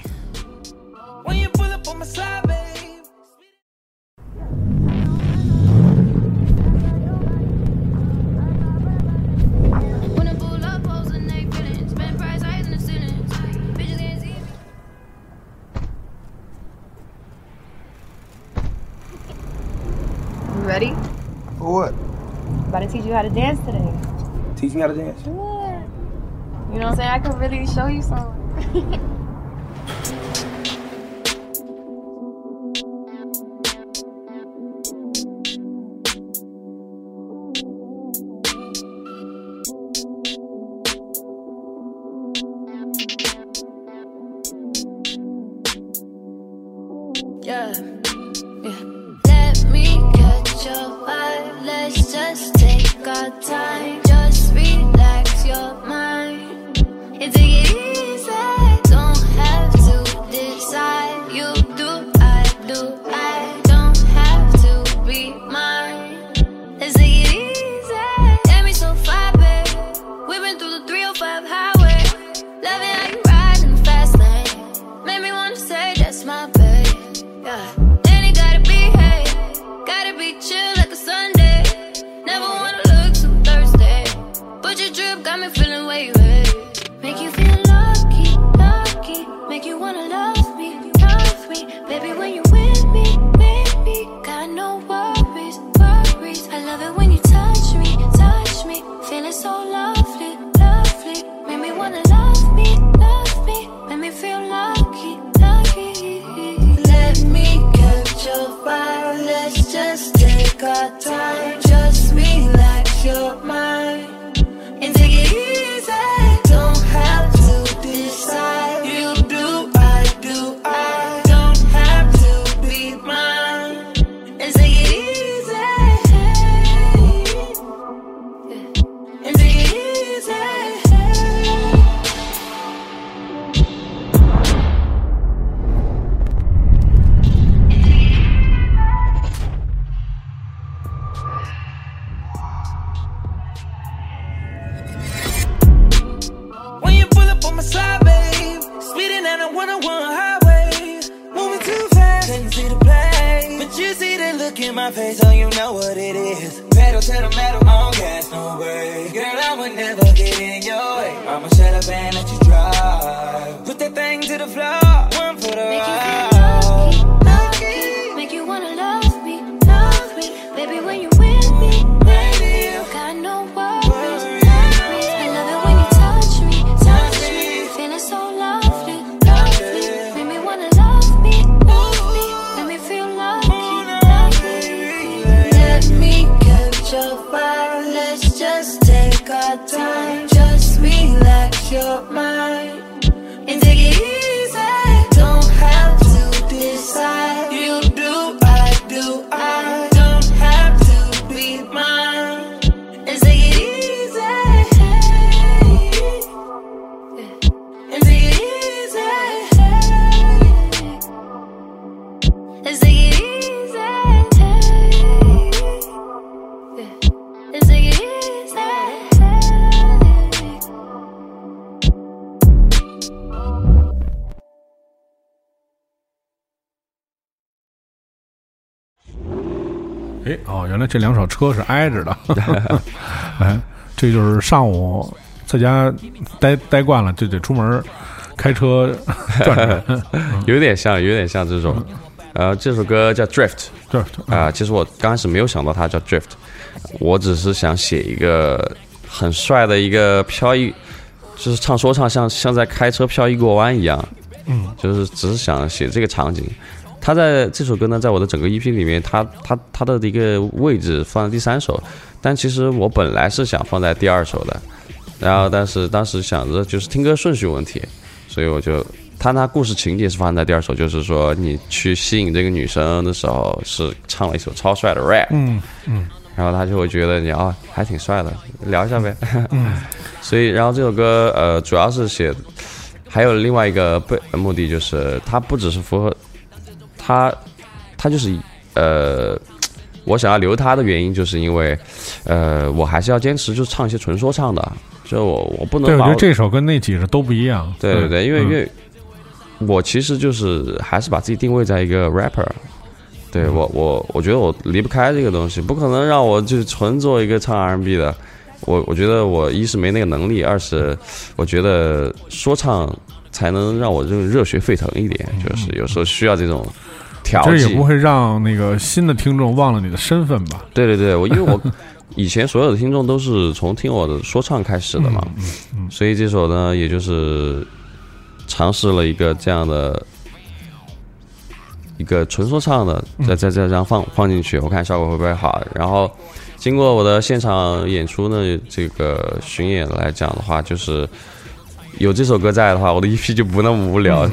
To teach you how to dance today. Teach me how to dance. Yeah. You know what I'm saying? I can really show you something. 车是挨着的。哎，这就是上午在家待待惯了，就得出门开车 转转。有点像，有点像这种。呃，这首歌叫 Drift 对，啊、其实我刚开始没有想到它叫 Drift，我只是想写一个很帅的一个漂移，就是唱说唱像像在开车漂移过弯一样，嗯，就是只是想写这个场景。它在这首歌呢，在我的整个 EP 里面，它它它的一个位置放在第三首，但其实我本来是想放在第二首的，然后但是当时想着就是听歌顺序问题，所以我就他那故事情节是发生在第二首，就是说你去吸引这个女生的时候是唱了一首超帅的 rap，嗯嗯。然后他就会觉得你啊还挺帅的，聊一下呗。嗯。所以，然后这首歌呃主要是写，还有另外一个背目的就是它不只是符合它，它就是呃。我想要留他的原因，就是因为，呃，我还是要坚持，就是唱一些纯说唱的，就我我不能对，我把觉得这首跟那几首都不一样。对对对，因为嗯因为我其实就是还是把自己定位在一个 rapper，对我我我觉得我离不开这个东西，不可能让我就纯做一个唱 R&B 的。我我觉得我一是没那个能力，二是我觉得说唱才能让我这个热血沸腾一点，就是有时候需要这种调剂这也不。会让那个新的听众忘了你的身份吧？对对对，我因为我以前所有的听众都是从听我的说唱开始的嘛，所以这首呢，也就是尝试了一个这样的一个纯说唱的，再再再这样放放进去，我看效果会不会好。然后经过我的现场演出呢，这个巡演来讲的话，就是有这首歌在的话，我的 EP 就不那么无聊。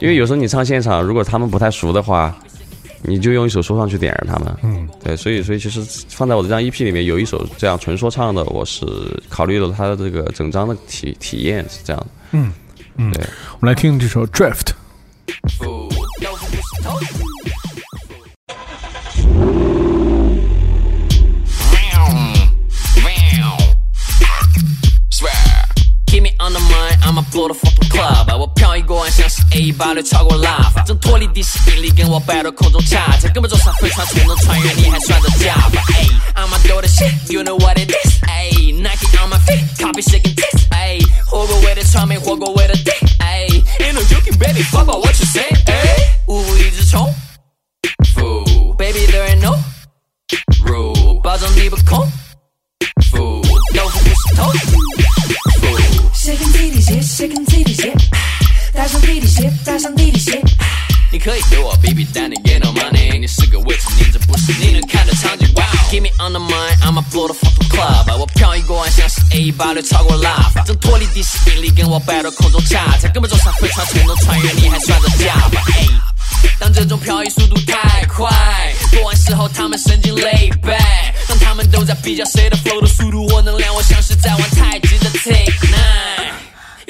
因为有时候你唱现场，如果他们不太熟的话，你就用一首说唱去点燃他们。嗯，对，所以所以其实放在我的这张 EP 里面有一首这样纯说唱的，我是考虑了它的这个整张的体体验是这样的。嗯嗯对，我们来听这首 Drift。I'ma blow the fucking club。我飘逸过岸，像是 A 八六超过 love，正脱离地心引力，跟我 battle 空中恰恰，根本就上飞船从中穿越，你还算得假吧？，I'ma do the shit，you know what it is？哎，Nike on my feet，copy shaking tits，火锅味的传媒，火锅味的 dick，哎，Ain't no joking baby，fuck what you say？哎，五一直冲，Fool，baby there ain't no rule，保证你不空，Fool，豆腐不是偷。Shaking 弟弟鞋，shaking 弟弟鞋，带上弟弟鞋，带上弟弟鞋。你可以对我 BB，，但你 get no money。你是个未成年，这不是你能看的场景。Wow, keep me on the mind, I'ma blow the fucking club。我漂移过岸，像是 A 八六超过 love。正脱离地心引力，跟我 battle 空中恰恰，根本坐上飞船从中穿越，你还算得假吧？当这种漂移速度太快，过完时候他们神经 lay back，当他们都在比较谁的 flow 的速度或能量，我像是在玩太极的 take。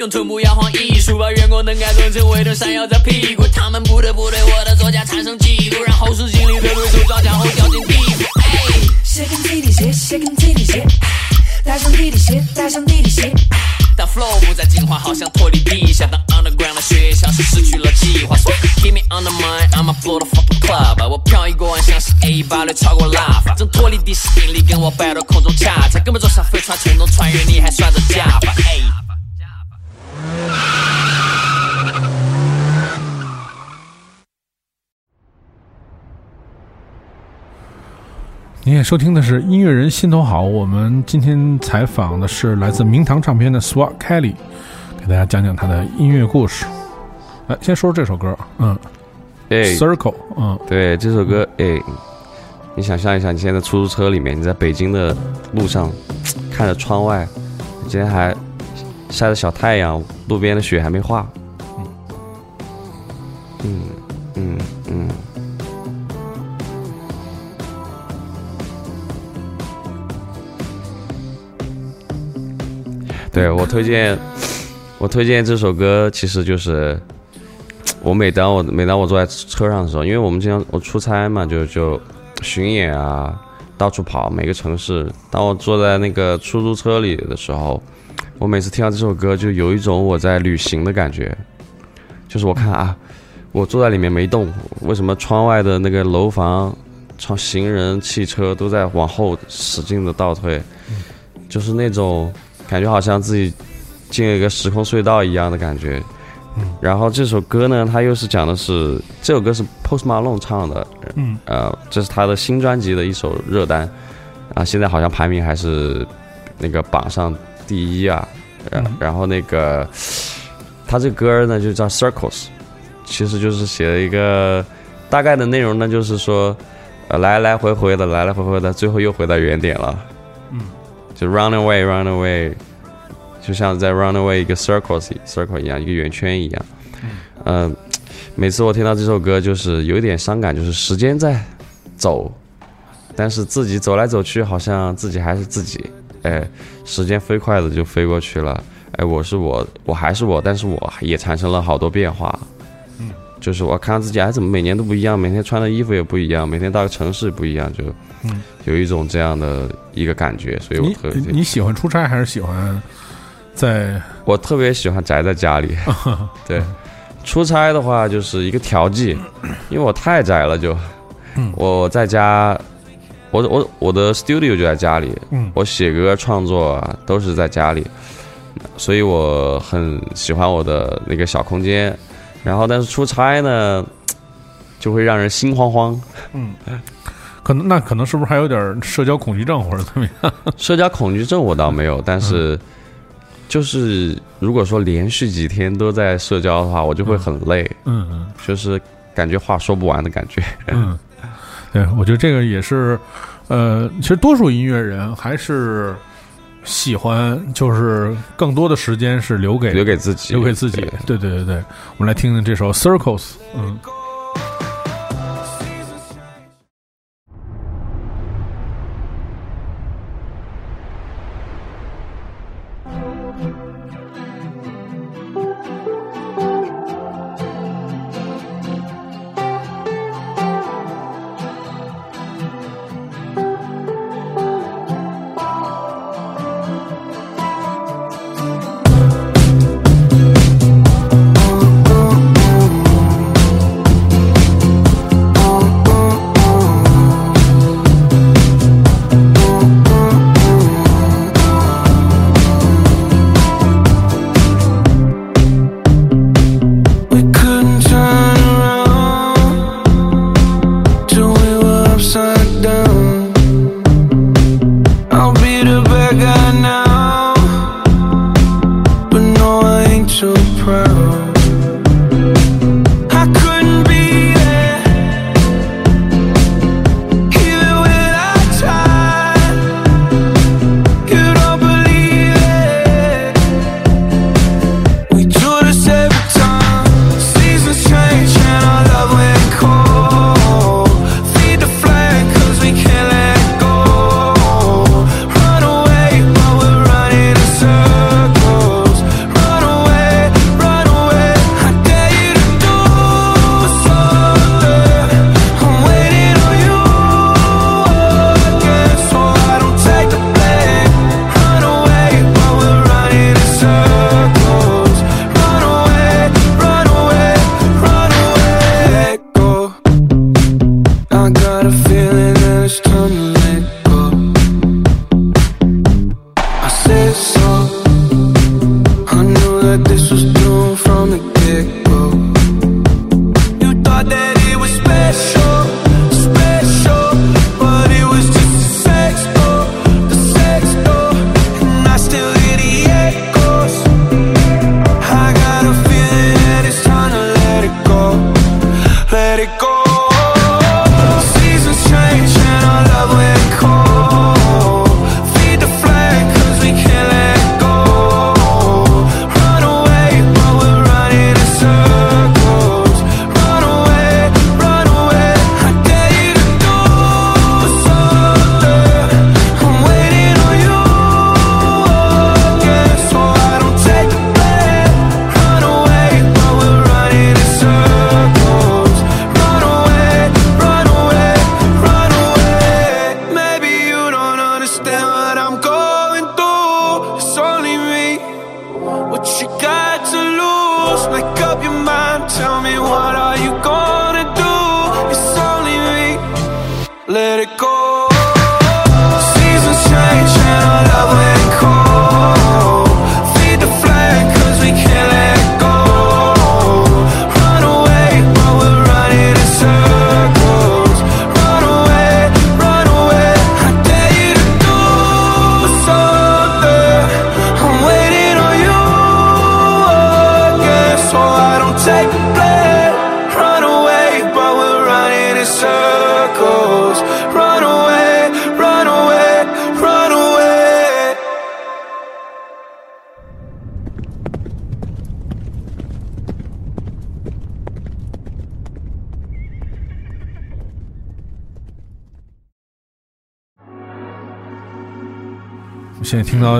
用臀部摇晃艺术，把圆光灯改装成微灯闪耀在屁股，他们不得不对我的座驾产生嫉妒，让后视镜里的对手撞墙后掉进地府。哎，shaking 弟弟鞋，shaking 弟弟鞋，带上弟弟鞋，带上弟弟鞋。当 flow 不再进化，好像脱离地下。当 underground 的血像是失去了计划。So keep me on the mind, I'ma blow the fucking club。我漂移过岸，像是 A 八六超过 love。反正脱离地心引力，跟我 battle 空中恰恰，根本坐上飞船从中穿越，你还算得假吧？哎。您也收听的是音乐人心头好，我们今天采访的是来自明堂唱片的 Swat Kelly，给大家讲讲他的音乐故事。来，先说说这首歌，嗯。哎，，Circle，嗯。对这首歌，哎，你想象一下，你现在在出租车里面，你在北京的路上，看着窗外，今天还晒着小太阳，路边的雪还没化。嗯嗯嗯。对我推荐，我推荐这首歌，其实就是我每当我每当我坐在车上的时候，因为我们经常我出差嘛，就就巡演啊，到处跑每个城市。当我坐在那个出租车里的时候，我每次听到这首歌，就有一种我在旅行的感觉。就是我看啊，我坐在里面没动，为什么窗外的那个楼房、窗行人、汽车都在往后使劲的倒退？就是那种感觉，好像自己进了一个时空隧道一样的感觉。然后这首歌呢，它又是讲的是这首歌是 Post Malone 唱的，嗯，呃，这是他的新专辑的一首热单，啊，现在好像排名还是那个榜上第一啊，然、嗯然后那个他这歌呢就叫 Circles，其实就是写了一个大概的内容呢，就是说，呃，来来回回的，来来回回的，最后又回到原点了，嗯，就 run away run away，就像在 run away 一个 circles circle 一样，一个圆圈一样。嗯、每次我听到这首歌，就是有一点伤感，就是时间在走，但是自己走来走去，好像自己还是自己。哎，时间飞快的就飞过去了。哎，我是我，我还是我，但是我也产生了好多变化。嗯，就是我看到自己，哎，怎么每年都不一样？每天穿的衣服也不一样，每天到个城市不一样，就嗯有一种这样的一个感觉。所以我你特你喜欢出差还是喜欢在？我特别喜欢宅在家里。对，出差的话就是一个调剂，因为我太宅了就，嗯我在家，我我我的 studio 就在家里，嗯我写歌创作啊都是在家里，所以我很喜欢我的那个小空间。然后，但是出差呢，就会让人心慌慌。嗯，可能那可能是不是还有点社交恐惧症或者怎么样？社交恐惧症我倒没有，但是就是如果说连续几天都在社交的话，我就会很累，嗯嗯就是感觉话说不完的感觉。嗯，对，我觉得这个也是，呃，其实多数音乐人还是喜欢，就是更多的时间是留给留给自己，留给自己。对对对对，我们来听听这首《Circles》。嗯。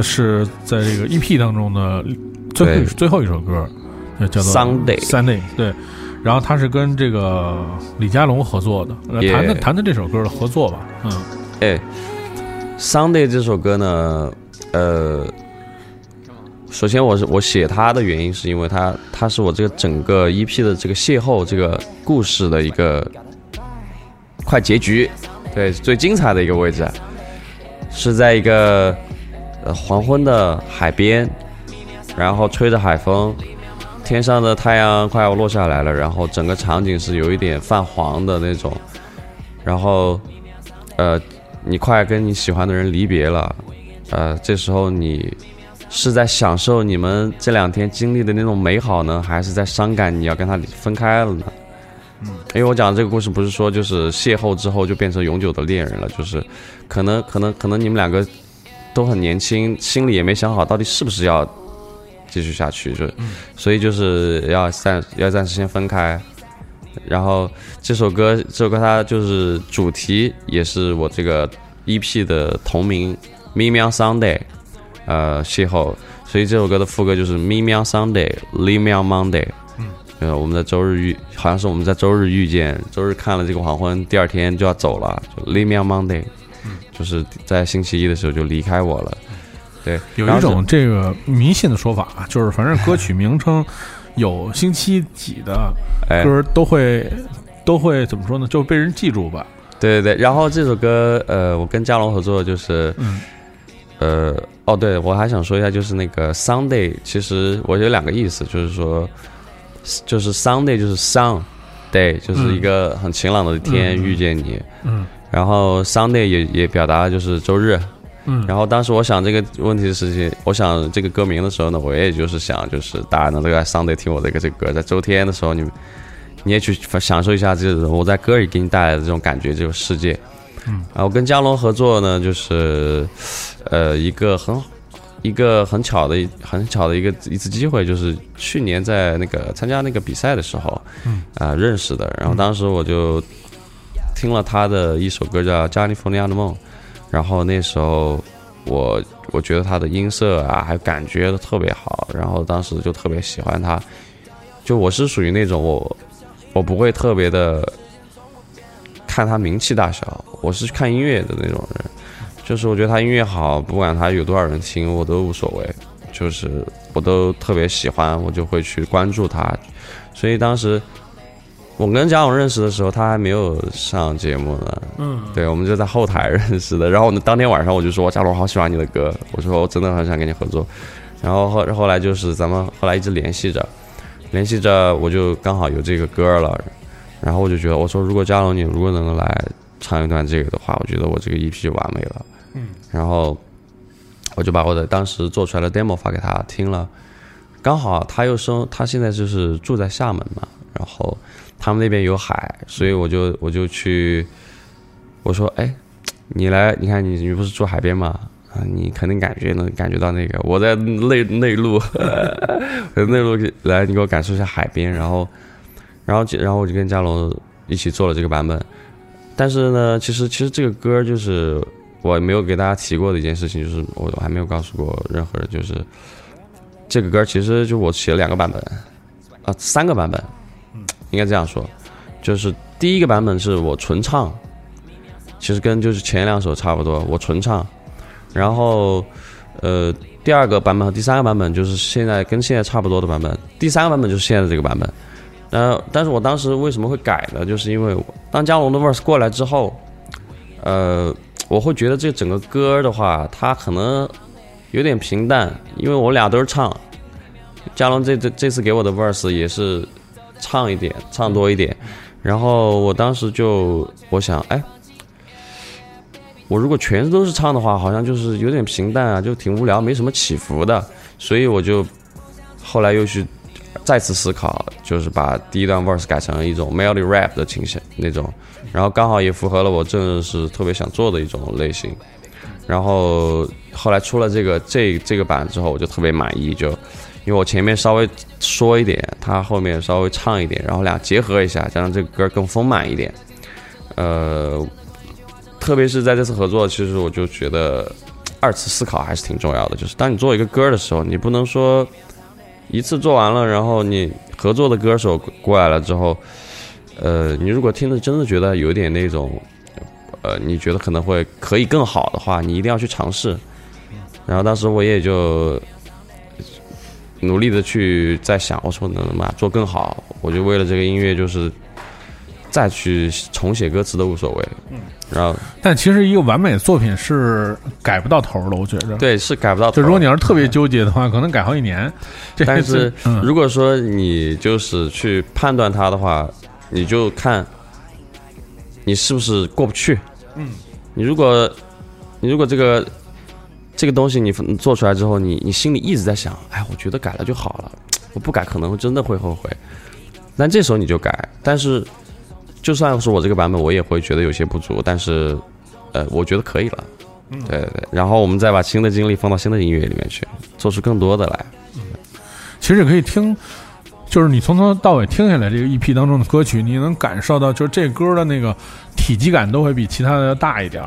是在这个 EP 当中的最后最后一首歌，叫做 Sunday Sunday 对，然后他是跟这个李佳隆合作的，谈谈谈谈这首歌的合作吧，嗯。哎，《Sunday》这首歌呢，呃，首先我是我写它的原因是因为它它是我这个整个 EP 的这个邂逅这个故事的一个快结局，对最精彩的一个位置，是在一个呃黄昏的海边，然后吹着海风，天上的太阳快要落下来了，然后整个场景是有一点泛黄的那种，然后呃，你快跟你喜欢的人离别了，呃，这时候你是在享受你们这两天经历的那种美好呢，还是在伤感你要跟他分开了呢？嗯，因为我讲的这个故事不是说就是邂逅之后就变成永久的恋人了，就是可能可能可能你们两个都很年轻，心里也没想好到底是不是要继续下去，就、所以就是要暂要暂时先分开。然后这首歌，这首歌它就是主题也是我这个 EP 的同名《咪喵 Sunday》，呃，邂逅，所以这首歌的副歌就是咪喵 Sunday, Li 喵 Monday。嗯，呃，我们在周日遇，好像是我们在周日遇见，周日看了这个黄昏，第二天就要走了，就 Li 喵 Monday，就是在星期一的时候就离开我了。对，有一种这个迷信的说法啊，就是反正歌曲 名称有星期几的哎歌都会都会怎么说呢？就被人记住吧。对对对，然后这首歌，呃，我跟嘉龙合作就是，嗯呃，哦，对，我还想说一下，就是那个 Sunday，其实我有两个意思，就是说，就是 Sunday 就是 sun day，就是一个很晴朗的天、嗯遇见你，嗯然后 Sunday 也也表达就是周日，嗯，然后当时我想这个问题的事情，我想这个歌名的时候呢，我也就是想，就是大家能够在 Sunday 听我的一个这个歌，在周天的时候，你你也去享受一下这种我在歌里给你带来的这种感觉，这个世界。嗯，啊，我跟嘉龙合作呢，就是呃一个很一个很巧的一很巧的一个一次机会，就是去年在那个参加那个比赛的时候，嗯啊、认识的。然后当时我就听了他的一首歌叫《加利福尼亚的梦》，然后那时候我我觉得他的音色啊，还有感觉都特别好，然后当时就特别喜欢他。就我是属于那种我我不会特别的看他名气大小，我是看音乐的那种人。就是我觉得他音乐好，不管他有多少人听，我都无所谓。就是我都特别喜欢，我就会去关注他。所以当时我跟贾勇认识的时候，他还没有上节目呢。嗯，对，我们就在后台认识的。然后呢，当天晚上我就说：“贾龙，好喜欢你的歌。”我说：“我真的很想跟你合作。”然后后后来就是咱们后来一直联系着，联系着我就刚好有这个歌了，然后我就觉得我说如果嘉龙你如果能来唱一段这个的话，我觉得我这个 EP 就完美了。嗯，然后我就把我的当时做出来的 demo 发给他听了，刚好他又生他现在就是住在厦门嘛，然后他们那边有海，所以我就我就去我说哎，你来你看你你不是住海边吗？啊，你肯定感觉能感觉到那个，我在内内陆，内陆来，你给我感受一下海边，然后，然后然后我就跟嘉龙一起做了这个版本，但是呢，其实其实这个歌就是我没有给大家提过的一件事情，就是我我还没有告诉过任何人，就是这个歌其实就我写了两个版本，啊，三个版本，应该这样说，就是第一个版本是我纯唱，其实跟就是前两首差不多，我纯唱。然后，呃，第二个版本和第三个版本就是现在跟现在差不多的版本。第三个版本就是现在这个版本。呃，但是我当时为什么会改呢？就是因为当江龙的 verse 过来之后，呃，我会觉得这整个歌的话，它可能有点平淡，因为我俩都是唱。嘉龙这这这次给我的 verse 也是唱一点，唱多一点。然后我当时就我想，哎。我如果全都是唱的话，好像就是有点平淡啊，就挺无聊，没什么起伏的。所以我就后来又去再次思考，就是把第一段 verse 改成一种 melody rap 的倾向那种，然后刚好也符合了我正是特别想做的一种类型。然后后来出了这个这这个版之后，我就特别满意，就因为我前面稍微说一点，他后面稍微唱一点，然后俩结合一下，加上这个歌更丰满一点，呃。特别是在这次合作，其实我就觉得二次思考还是挺重要的。就是当你做一个歌的时候，你不能说一次做完了，然后你合作的歌手过来了之后，呃，你如果听着真的觉得有点那种，呃，你觉得可能会可以更好的话，你一定要去尝试。然后当时我也就努力的去在想，我说能不能把做更好？我就为了这个音乐，就是再去重写歌词都无所谓。嗯然后，但其实一个完美的作品是改不到头的，我觉着。对，是改不到头。就如果你要是特别纠结的话，可能改好几年。但是如果说你就是去判断它的话，你就看你是不是过不去。嗯。你如果你如果这个这个东西你做出来之后，你你心里一直在想，哎，我觉得改了就好了，我不改可能真的会后悔。但这时候你就改，但是。就算是我这个版本，我也会觉得有些不足，但是，呃，我觉得可以了。对对对，然后我们再把新的精力放到新的音乐里面去，做出更多的来。其实也可以听，就是你从头到尾听下来这个 EP 当中的歌曲，你能感受到，就是这歌的那个体积感都会比其他的要大一点，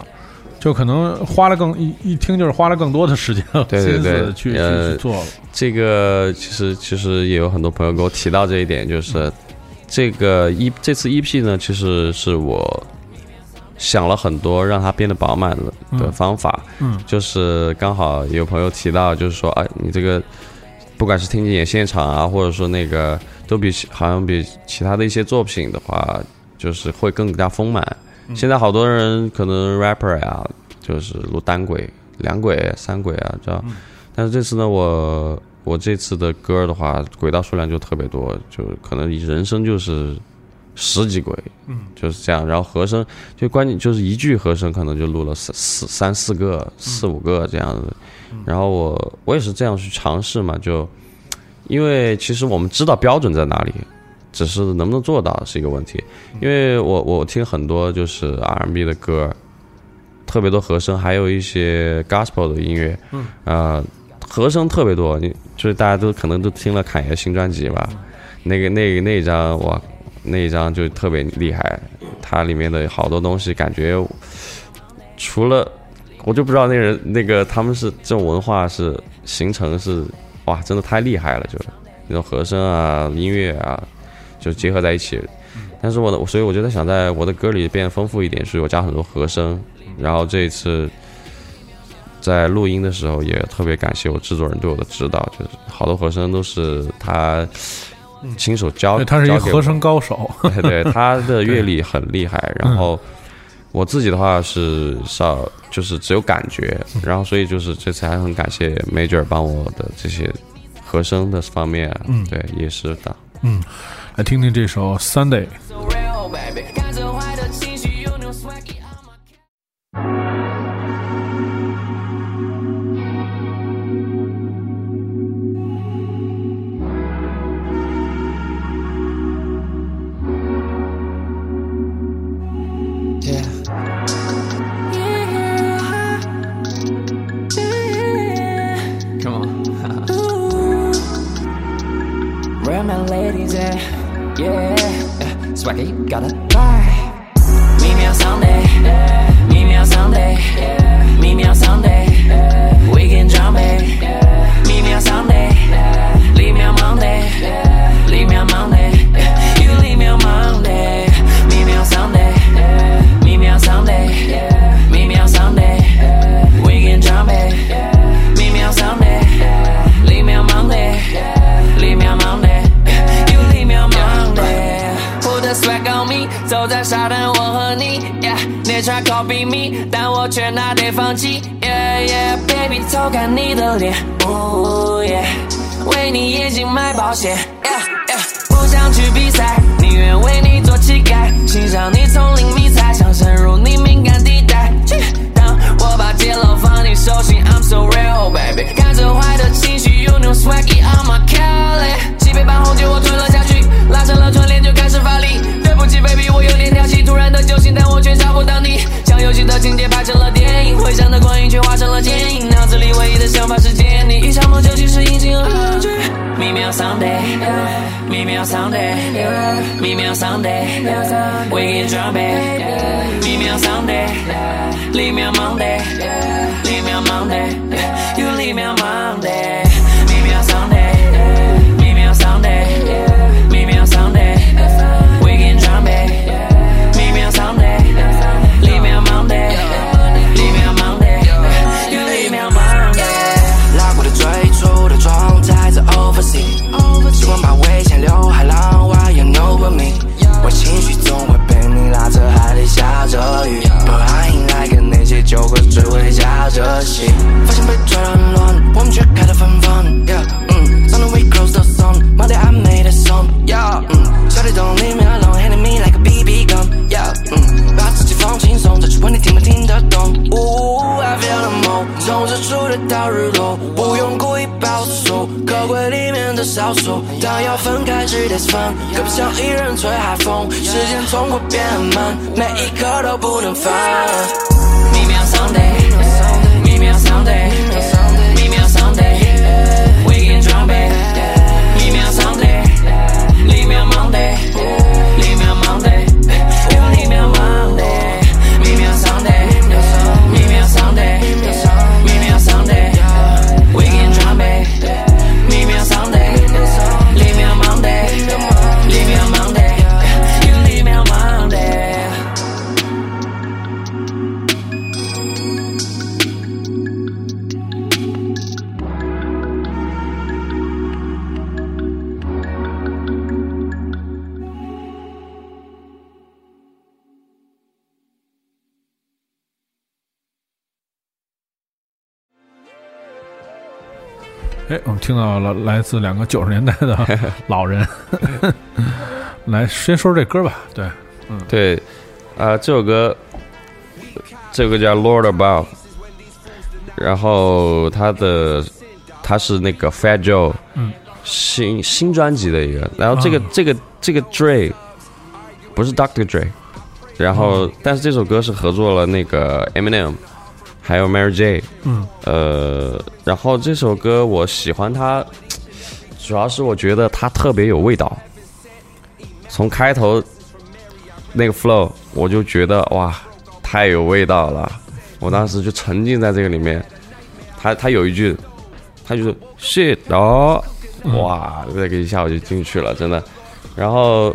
就可能花了更一一听就是花了更多的时间对对对，去去做了。这个其实其实也有很多朋友给我提到这一点，就是。这个一这次 EP 呢，其实是我想了很多让它变得饱满的的方法。嗯，就是刚好有朋友提到，就是说，哎，你这个不管是听你演现场啊，或者说那个，都比好像比其他的一些作品的话，就是会更加丰满。现在好多人可能 rapper 呀，就是录单轨、两轨、三轨啊，这样。但是这次呢，我。我这次的歌的话，轨道数量就特别多，就可能人声就是十几轨，嗯，就是这样。然后和声就关键就是一句和声可能就录了三四三四个、四五个这样子。然后我我也是这样去尝试嘛，就因为其实我们知道标准在哪里，只是能不能做到是一个问题。因为我我听很多就是 R&B 的歌，特别多和声，还有一些 Gospel 的音乐，嗯啊。和声特别多，你就是大家都可能都听了侃爷新专辑吧？那个那那一张哇，那一张就特别厉害，它里面的好多东西感觉，除了我就不知道那人那个他们是这种文化是形成是哇，真的太厉害了，就那种和声啊、音乐啊，就结合在一起。但是我的所以我就在想，在我的歌里变丰富一点，所以我加很多和声，然后这一次。在录音的时候，也特别感谢我制作人对我的指导，就是好多和声都是他亲手教，他是一个和声高手，对对，他的乐理很厉害。然后我自己的话是少，就是只有感觉，然后所以就是这次还很感谢 Major 帮我的这些和声的方面，嗯对，也是的。嗯，来听听这首《Sunday》。Swaggy, gotta lie. Meet me on Sunday, meet me on Sunday, meet me on Sunday. 走在沙滩我和你，Yeah，你 try copy me，但我却拿得放弃，Yeah Yeah，baby 偷看你的脸，Oh yeah，为你眼睛买保险，Yeah Yeah，不想去比赛，宁愿为你做乞丐，欣赏你丛林迷彩，想深入你敏感地带。当我把节奏放你手心，I'm so real baby，看着坏的情绪有种 swaggy on my Kelly，几杯半红酒我吞了下去，拉长了臀脸就开始发力。对不起 baby，我有点调戏，突然的酒醒，但我却找不到你。将游戏的情节拍成了电影，回想的光阴却化成了剪影。脑子里唯一的想法是见你，一场梦究竟是隐形和面具。Meet me on Sunday, meet me on Sunday, meet me on Sunday, we can jump it. Meet me on Sunday, leave me on Monday, leave me on Monday, you leave me on Monday. 会加着戏，发现被追得很乱，我们却开得纷纷，yeah，嗯，Sunday we close the sun，Monday I made a song，yeah，嗯，小弟 don't leave me alone，hitting me like a BB gun，yeah，嗯，把自己放轻松，这句问你听没听得懂？呜，I feel the mo，从日出的到日落，不用故意保守，客柜里面的少数，当要分开只得分，可不想一人吹海风，时间总会变慢，每一刻都不能放。Meet me on Sunday, me on Sunday, 哎，我们听到了来自两个九十年代的 老人，来先说说这歌吧。对，嗯对，啊、这首歌，这首歌叫《Lord Above》，然后他的他是那个 Fat Joe，嗯，新新专辑的一个，然后这个、啊这个这个 Dre 不是 Dr. Dre，然后、但是这首歌是合作了那个 Eminem，还有 Mary J，嗯，呃，然后这首歌我喜欢它，主要是我觉得它特别有味道，从开头那个 flow 我就觉得哇，太有味道了，我当时就沉浸在这个里面。他他有一句，他就是 shit 哦，哇，那个一下我就进去了，真的。然后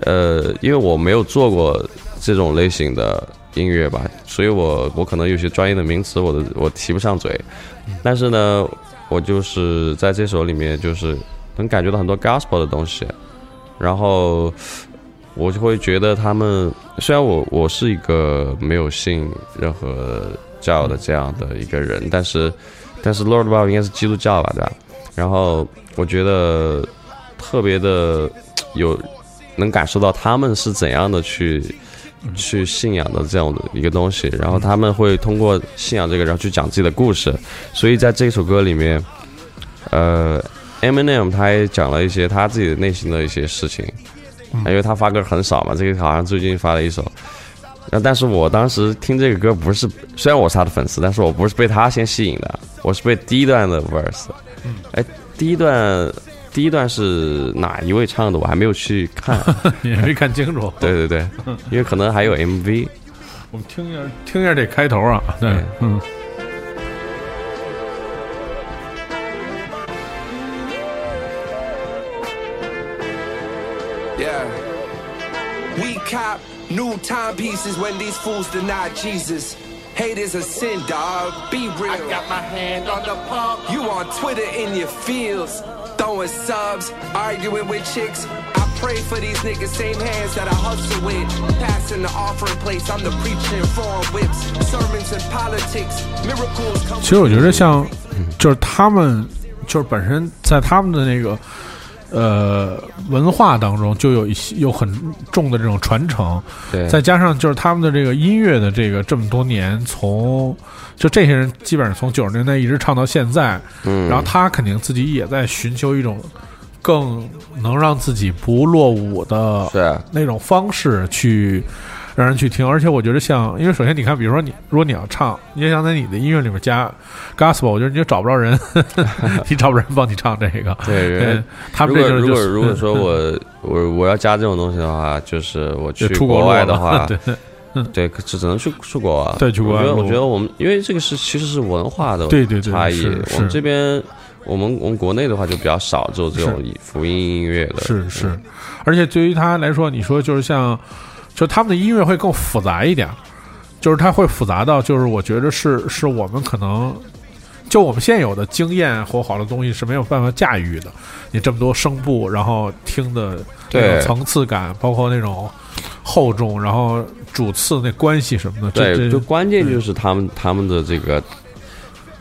呃，因为我没有做过这种类型的音乐吧，所以我我可能有些专业的名词我的我提不上嘴，但是呢，我就是在这首里面就是能感觉到很多 gospel 的东西，然后我就会觉得他们虽然我我是一个没有信任何教的这样的一个人，但是但是 Lord Bob 应该是基督教吧，对吧？然后我觉得特别的有能感受到他们是怎样的去去信仰的这样的一个东西，然后他们会通过信仰这个，然后去讲自己的故事，所以在这首歌里面，呃，Eminem 他也讲了一些他自己的内心的一些事情，因为他发歌很少嘛，这个好像最近发了一首。那但是我当时听这个歌不是，虽然我是他的粉丝，但是我不是被他先吸引的，我是被第一段的 verse。哎，第一段第一段是哪一位唱的？我还没有去看，你还没看清楚。对对对，因为可能还有 MV。我们听一下，听一下这开头啊，对，嗯。Yeah. We cop new timepieces when these fools deny Jesus. Hate is a sin, dog. Be real. I got my hand on the pump. You on Twitter in your fields. Throwing subs, arguing with chicks. I pray for these niggas, same hands that I hustle with. Passing the offering place, I'm the preacher in foreign whips. Sermons and politics, miracles come. 其实我觉得像，就是他们，就是本身在他们的那个 呃文化当中，就有一些有很重的这种传承，对。再加上就是他们的这个音乐的这个这么多年，从就这些人基本上从九十年代一直唱到现在，嗯。然后他肯定自己也在寻求一种更能让自己不落伍的是啊。那种方式去让人去听，而且我觉得像，因为首先你看，比如说你如果你要唱，你也想在你的音乐里面加 gospel，我觉得你就找不着人，你找不着人帮你唱这个。对，对他们如果如这就是果如果 说我我我要加这种东西的话，就是我去出国国外的话，对对，可只只能去出国啊。对去国外我觉得我觉得我们因为这个是其实是文化的对对对差异，我们这边我们我们国内的话就比较少做这种是福音音乐的。是是，而且对于他来说，你说就是像，就他们的音乐会更复杂一点，就是它会复杂到，就是我觉得是是我们可能。就我们现有的经验或好的东西是没有办法驾驭的，你这么多声部，然后听的那种层次感，包括那种厚重，然后主次那关系什么的，这对，这就关键就是他们他们的这个，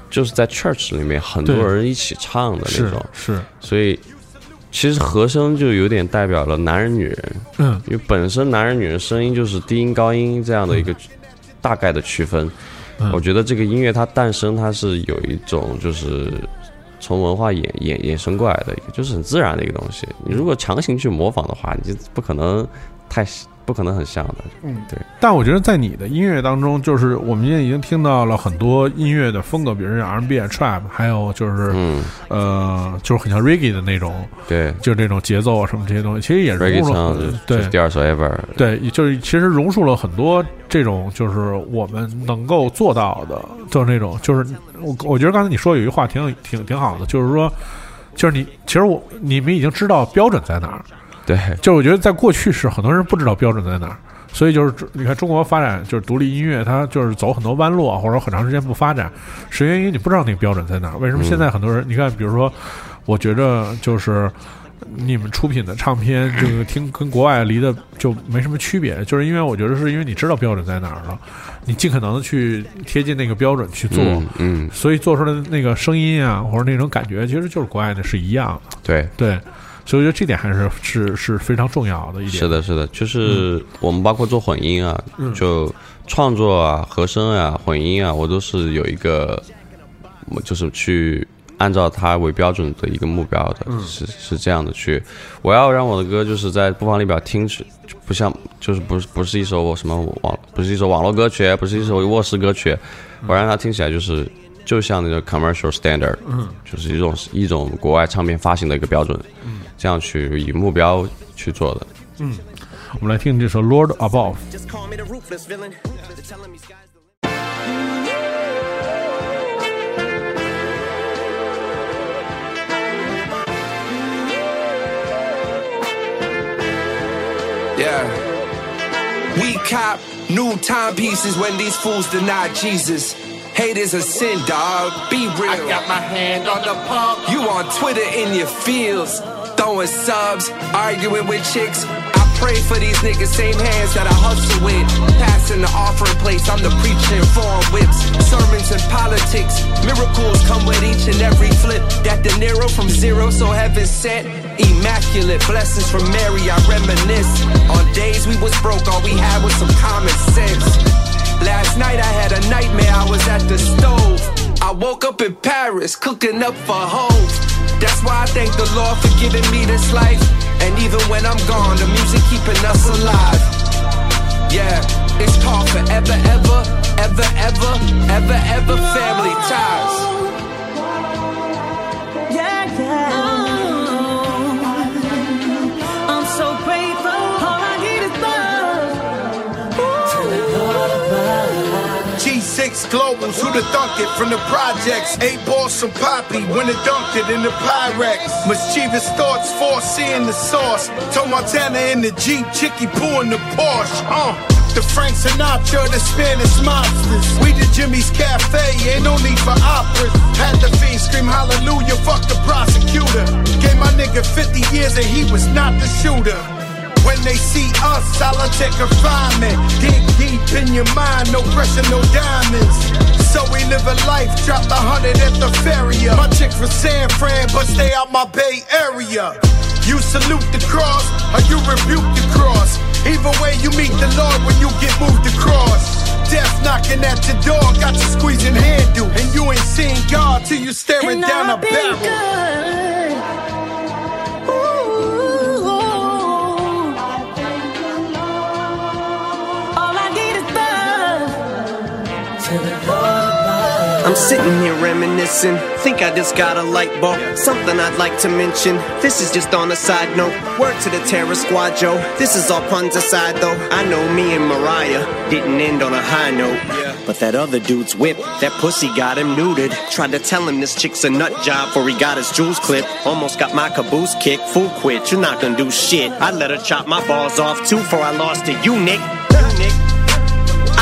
就是在 church 里面很多人一起唱的那是种，是，所以其实和声就有点代表了男人女人，嗯，因为本身男人女人声音就是低音高音这样的一个大概的区分。嗯我觉得这个音乐它诞生，它是有一种就是从文化衍衍衍生过来的一个，就是很自然的一个东西。你如果强行去模仿的话，你就不可能太不可能很像的。嗯，对。但我觉得在你的音乐当中，就是我们现在已经听到了很多音乐的风格，比如说 R&B、啊 Trap，还有就是、嗯呃，就是很像 Reggae 的那种，对，就是这种节奏啊什么这些东西，其实也融入了对就就是第二首 Ever，对，就是其实融入了很多这种，就是我们能够做到的，就是那种，就是我我觉得刚才你说有一句话挺挺挺好的，就是说，就是你其实我你们已经知道标准在哪儿，对，就是我觉得在过去是很多人不知道标准在哪儿，所以就是你看中国发展就是独立音乐，它就是走很多弯路啊，或者很长时间不发展，是因为你不知道那个标准在哪儿。为什么现在很多人？你看，比如说，我觉着就是你们出品的唱片，这个听跟国外离的就没什么区别，就是因为我觉得是因为你知道标准在哪儿了，你尽可能的去贴近那个标准去做，嗯嗯所以做出来的那个声音啊，或者那种感觉，其实就是国外的是一样的。对对，所以我觉得这点还是是是非常重要的一点。是的，是的，就是我们包括做混音啊，嗯就创作啊、和声啊、混音啊，我都是有一个，就是去按照它为标准的一个目标的，嗯是是这样的去，我要让我的歌就是在播放列表听去，不像就是不是不是一首什么网不是一首网络歌曲，不是一首卧室歌曲，我让它听起来就是。就像那个 commercial standard，嗯就是一种一种国外唱片发行的一个标准，嗯这样去以目标去做的。嗯，我们来听这首《Lord Above》。 Just call me the ruthless villain. They're telling me sky's the limit. Yeah. We cop new timepieces when these fools deny Jesus. Hate is a sin, dog. Be real. I got my hand on the pump. You on Twitter in your fields. Throwing subs, arguing with chicks. I pray for these niggas, same hands that I hustle with. Passing the offering place, I'm the preacher in foreign whips. Sermons and politics, miracles come with each and every flip. That De Niro from zero, so heaven sent. Immaculate blessings from Mary, I reminisce. On days we was broke, all we had was some common sense. Last night I had a nightmare, I was at the stove. I woke up in Paris, cooking up for Hove. That's why I thank the Lord for giving me this life. And even when I'm gone, the music keeping us alive. Yeah, it's called forever, ever, ever, ever, ever, ever family ties. Yeah, yeah. G6 Globals, who'da thunk it from the projects? Eight balls some Poppy, when it dunked it in the Pyrex. Mischievous thoughts, foreseeing the sauce. Toe Montana in the Jeep, Chicky Poo in the Porsche. Uh. The Frank Sinatra, the Spanish mobsters. We the Jimmy's Cafe, ain't no need for operas. Had the fiend scream hallelujah, fuck the prosecutor. Gave my nigga 50 years and he was not the shooter. When they see us, solitary confinement. Dig deep in your mind, no pressure, no diamonds. So we live a life, drop a hundred at the ferry. My chick from San Fran, but stay out my Bay Area. You salute the cross, or you rebuke the cross. Either way, you meet the Lord when you get moved across. Death knocking at your door, got you squeezing handle. And you ain't seeing God till you staring And down a I've been barrel. good. Sitting here reminiscing. Think I just got a light bulb. Something I'd like to mention. This is just on a side note. Word to the terror squad, Joe. This is all puns aside, though. I know me and Mariah didn't end on a high note. But that other dude's whip, that pussy got him neutered. Tried to tell him this chick's a nut job before he got his jewels clipped. Almost got my caboose kicked. Fool quit, you're not gonna do shit. I let her chop my balls off too before I lost to you, Nick. Nick.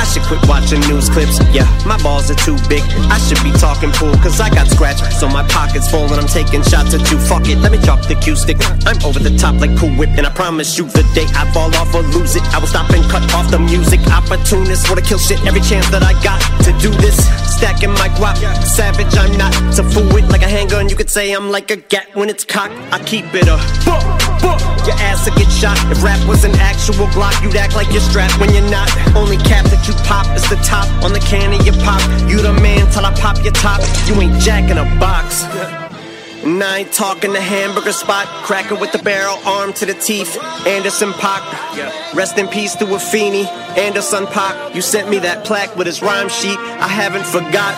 I should quit watching news clips. Yeah, my balls are too big. I should be talking pool, cause I got scratched. So my pocket's full and I'm taking shots at you. Fuck it, let me drop the cue stick. I'm over the top like Cool Whip, and I promise you the day I fall off or lose it, I will stop and cut off the music. Opportunist, wanna kill shit every chance that I got to do this. Stacking my guap, savage, I'm not to fool with like a handgun. You could say I'm like a gat when it's cocked. I keep it a book. Your ass will get shot. If rap was an actual Glock, you'd act like you're strapped when you're not. Only cap that you pop is the top on the can of your pop. You the man till I pop your top. You ain't jack in a box. Ain't talking the hamburger spot. Cracker with the barrel, arm to the teeth. Anderson Pock, Rest in peace to Afeni. Anderson Pock, You sent me that plaque with his rhyme sheet. I haven't forgot.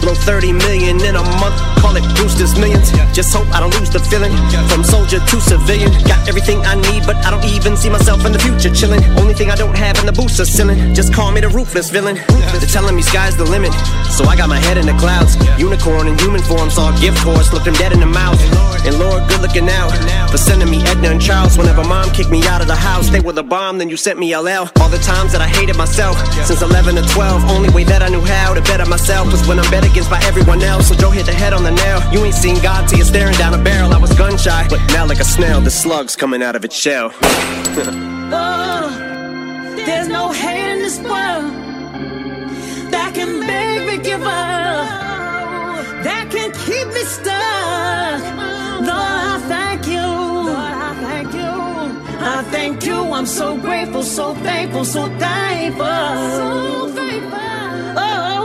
Blow 30 million in a month. Call it Brewster's Millions. Just hope I don't lose the feeling. From soldier to civilian. Got everything I need, but I don't even see myself in the future chilling. Only thing I don't have in the booster ceiling. Just call me the ruthless villain. They're telling me sky's the limit. So I got my head in the clouds. Unicorn in human form, saw a gift horse, looked him dead in the mouth. And Lord, good looking out. For sending me Edna and Charles whenever mom kicked me out of the house. They were the bomb, then you sent me LL. All the times that I hated myself. Since 11 to 12, only way that I knew how to better myself was when I'm bet against by everyone else. So Joe hit the head on the nail. You ain't seen God till you're staring down a barrel. I was gun shy, but now like a snail, the slug's coming out of its shell. Oh, there's no hate in this world that can make me give up, that can Lord, I thank you. Lord, I thank you. I thank you. I'm so grateful, so thankful, so thankful. So thankful. Oh,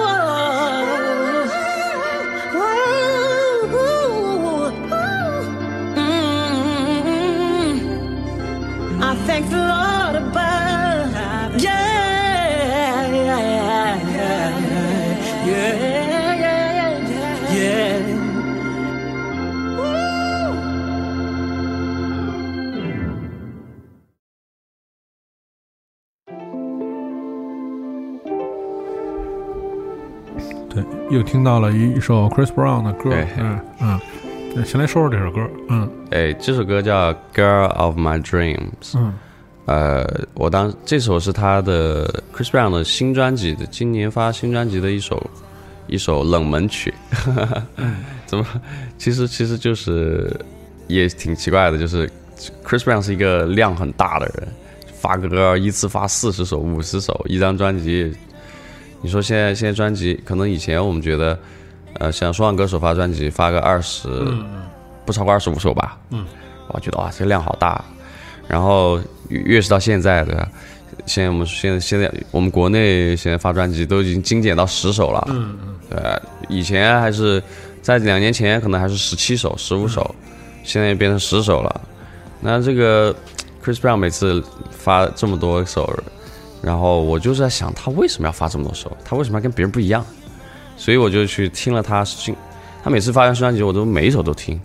又听到了一首 Chris Brown 的歌对，嗯嗯，那先来说说这首歌，嗯哎，这首歌叫《Girl of My Dreams》。嗯，呃，我当这首是他的 Chris Brown 的新专辑的，今年发新专辑的一首一首冷门曲。怎么？其实其实就是也挺奇怪的，就是 Chris Brown 是一个量很大的人，发歌一次发四十首、五十首，一张专辑。你说现在现在专辑，可能以前我们觉得，呃，像说唱歌手发专辑发个二十、不超过二十五首吧，嗯，我觉得哇，这个量好大。然后越越是到现在，对吧？现在我们现在现在我们国内现在发专辑都已经精简到十首了，嗯嗯，对，以前还是在两年前可能还是十七首、十五首，现在变成十首了。那这个 Chris Brown 每次发这么多首，然后我就是在想，他为什么要发这么多首？他为什么要跟别人不一样？所以我就去听了他新，他每次发完新专辑，我都每一首都听。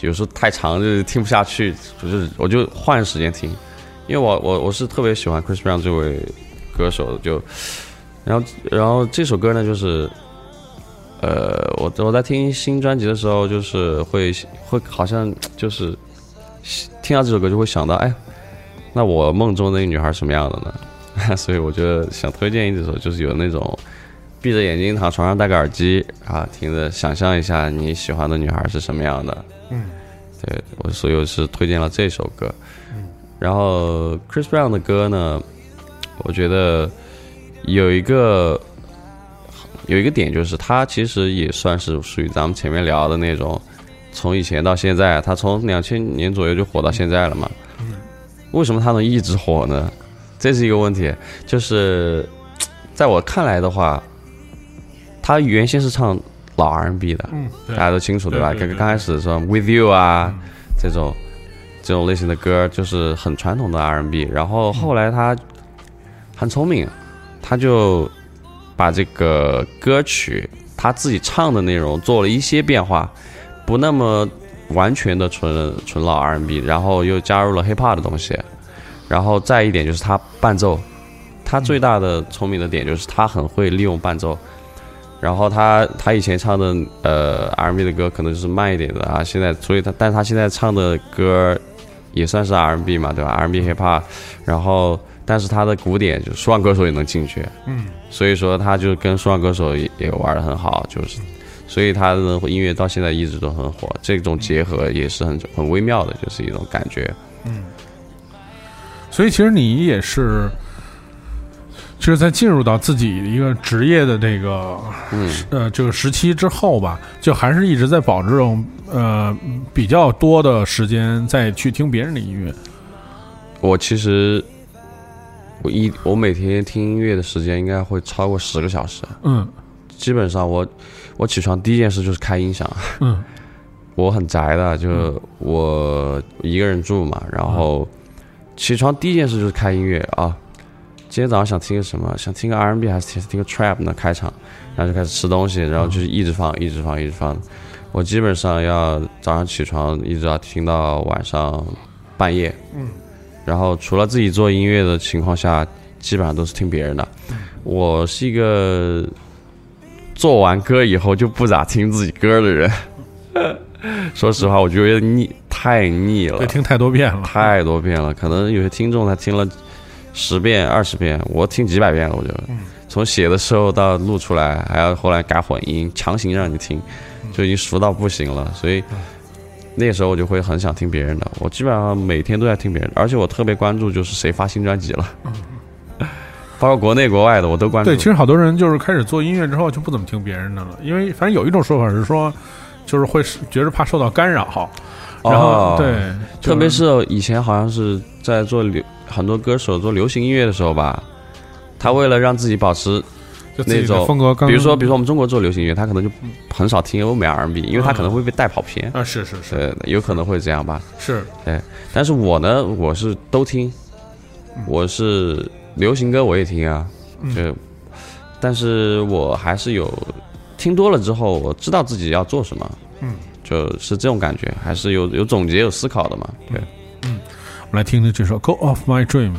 有时候太长就是听不下去，就是我就换时间听，因为我我我是特别喜欢 Chris Brown 这位歌手，就然后然后这首歌呢就是，呃，我我在听新专辑的时候，就是会会好像就是听到这首歌就会想到，哎，那我梦中的那个女孩什么样的呢？所以我就想推荐一首，就是有那种闭着眼睛躺床上戴个耳机啊，听着想象一下你喜欢的女孩是什么样的。嗯，对我所以我是推荐了这首歌。嗯然后 Chris Brown 的歌呢，我觉得有一个有一个点就是，他其实也算是属于咱们前面聊的那种，从以前到现在，他从两千年左右就火到现在了嘛。为什么他能一直火呢？这是一个问题。就是在我看来的话，他原先是唱老 R&B 的，嗯大家都清楚对吧？刚刚开始的时候，With You 啊、这种这种类型的歌，就是很传统的 R&B。然后后来他很聪明，他就把这个歌曲他自己唱的内容做了一些变化，不那么完全的纯纯老 R&B，然后又加入了 hip hop 的东西。然后再一点就是他伴奏，他最大的聪明的点就是他很会利用伴奏。然后他他以前唱的呃 R&B 的歌可能就是慢一点的啊，现在所以他但他现在唱的歌也算是 R&B 嘛，对吧？R&B hip hop，然后但是他的鼓点就说唱歌手也能进去，嗯，所以说他就跟说唱歌手也也玩的很好，就是，所以他的音乐到现在一直都很火，这种结合也是很很微妙的，就是一种感觉。嗯，所以其实你也是，就是在进入到自己一个职业的这个，嗯，呃，这个时期之后吧，就还是一直在保持这种呃比较多的时间再去听别人的音乐。我其实我一我每天听音乐的时间应该会超过十个小时，嗯。基本上我我起床第一件事就是开音响，嗯。我很宅的，就我一个人住嘛，然后起床第一件事就是开音乐啊。今天早上想听个什么？想听个 R&B 还是听个 Trap 呢？开场，然后就开始吃东西，然后就是一直放，一直放，一直放。我基本上要早上起床，一直要听到晚上半夜。嗯，然后除了自己做音乐的情况下，基本上都是听别人的。我是一个做完歌以后就不咋听自己歌的人。说实话，我觉得腻，太腻了，对，听太多遍了，太多遍了。可能有些听众他听了十遍、二十遍，我听几百遍了。我觉得，从写的时候到录出来，还要后来改混音，强行让你听，就已经熟到不行了。所以那时候我就会很想听别人的。我基本上每天都在听别人的，而且我特别关注就是谁发新专辑了，包括国内国外的我都关注。对，其实好多人就是开始做音乐之后就不怎么听别人的了，因为反正有一种说法是说，就是会觉得怕受到干扰，然后、哦对，就特别是以前好像是在做流很多歌手做流行音乐的时候吧，他为了让自己保持那种风格比如说比如说我们中国做流行音乐，他可能就很少听欧美 R&B，因为他可能会被带跑偏。啊，是是是，对，有可能会这样吧，是。对。但是我呢，我是都听，我是流行歌我也听啊，嗯。就，但是我还是有听多了之后，我知道自己要做什么，嗯，就是这种感觉，还是有有总结有思考的嘛，对。嗯。我们来听听这首《Go Off My Dreams》。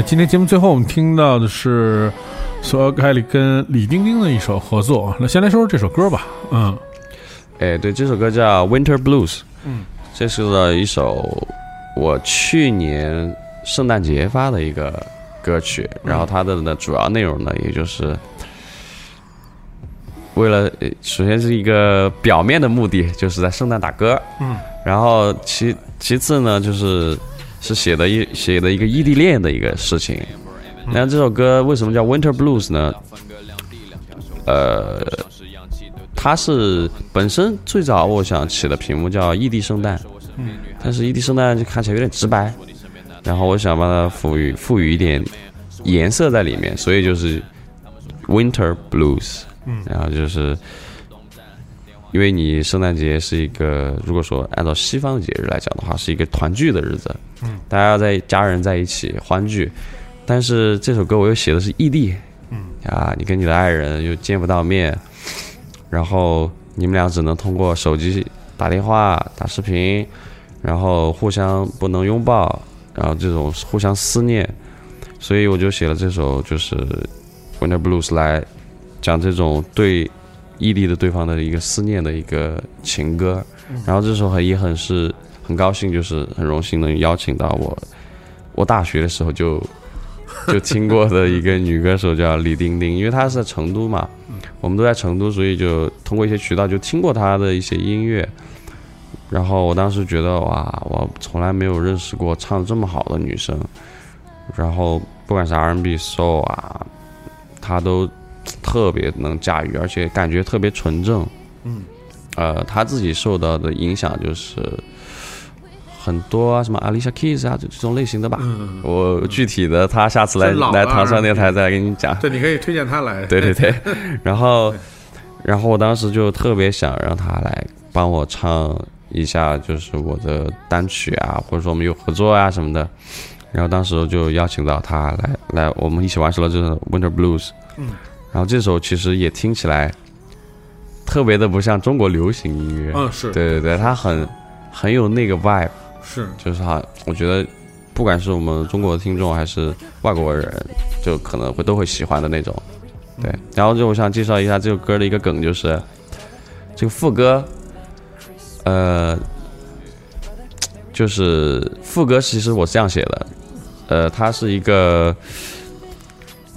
在今天节目最后，我们听到的是索尔凯里跟李丁丁的一首合作。那先来说说这首歌吧。嗯，哎，对，这首歌叫《Winter Blues》。嗯，这是的一首我去年圣诞节发的一个歌曲，然后它的呢主要内容呢，也就是为了呃首先是一个表面的目的，就是在圣诞打歌。嗯，然后其其次呢，就是是写的一写的一个异地恋的一个事情。那这首歌为什么叫 Winter Blues 呢？呃，它是本身最早我想起的屏幕叫异地圣诞，嗯，但是异地圣诞就看起来有点直白，然后我想把它赋予赋予一点颜色在里面，所以就是 Winter Blues，嗯然后就是因为你圣诞节是一个，如果说按照西方的节日来讲的话，是一个团聚的日子，嗯。大家要在家人在一起欢聚，但是这首歌我又写的是异地，嗯。啊，你跟你的爱人又见不到面，然后你们俩只能通过手机打电话、打视频，然后互相不能拥抱，然后这种互相思念，所以我就写了这首就是《Winter Blues》来讲这种对异地的对方的一个思念的一个情歌。然后这首很也很是很高兴，就是很荣幸能邀请到我，我大学的时候就就听过的一个女歌手叫李丁丁，因为她是在成都嘛，我们都在成都，所以就通过一些渠道就听过她的一些音乐。然后我当时觉得哇，我从来没有认识过唱得这么好的女生。然后不管是 R&B、Soul 啊，她都特别能驾驭，而且感觉特别纯正。嗯，呃，他自己受到的影响就是很多啊，什么 Alicia Keys 啊，就这种类型的吧。嗯我具体的，他下次来来唐山电台再来跟你讲。对，你可以推荐他来。对 对对，然后，然后我当时就特别想让他来帮我唱一下，就是我的单曲啊，或者说我们有合作啊什么的。然后当时就邀请到他来来，我们一起完成了这首《Winter Blues》。嗯，然后这首其实也听起来特别的不像中国流行音乐。嗯是对对对，它很很有那个 vibe。是就是哈，我觉得不管是我们中国的听众还是外国人，就可能会都会喜欢的那种。对，然后就我想介绍一下这首歌的一个梗，就是这个副歌，呃，就是副歌其实我是这样写的，呃，它是一个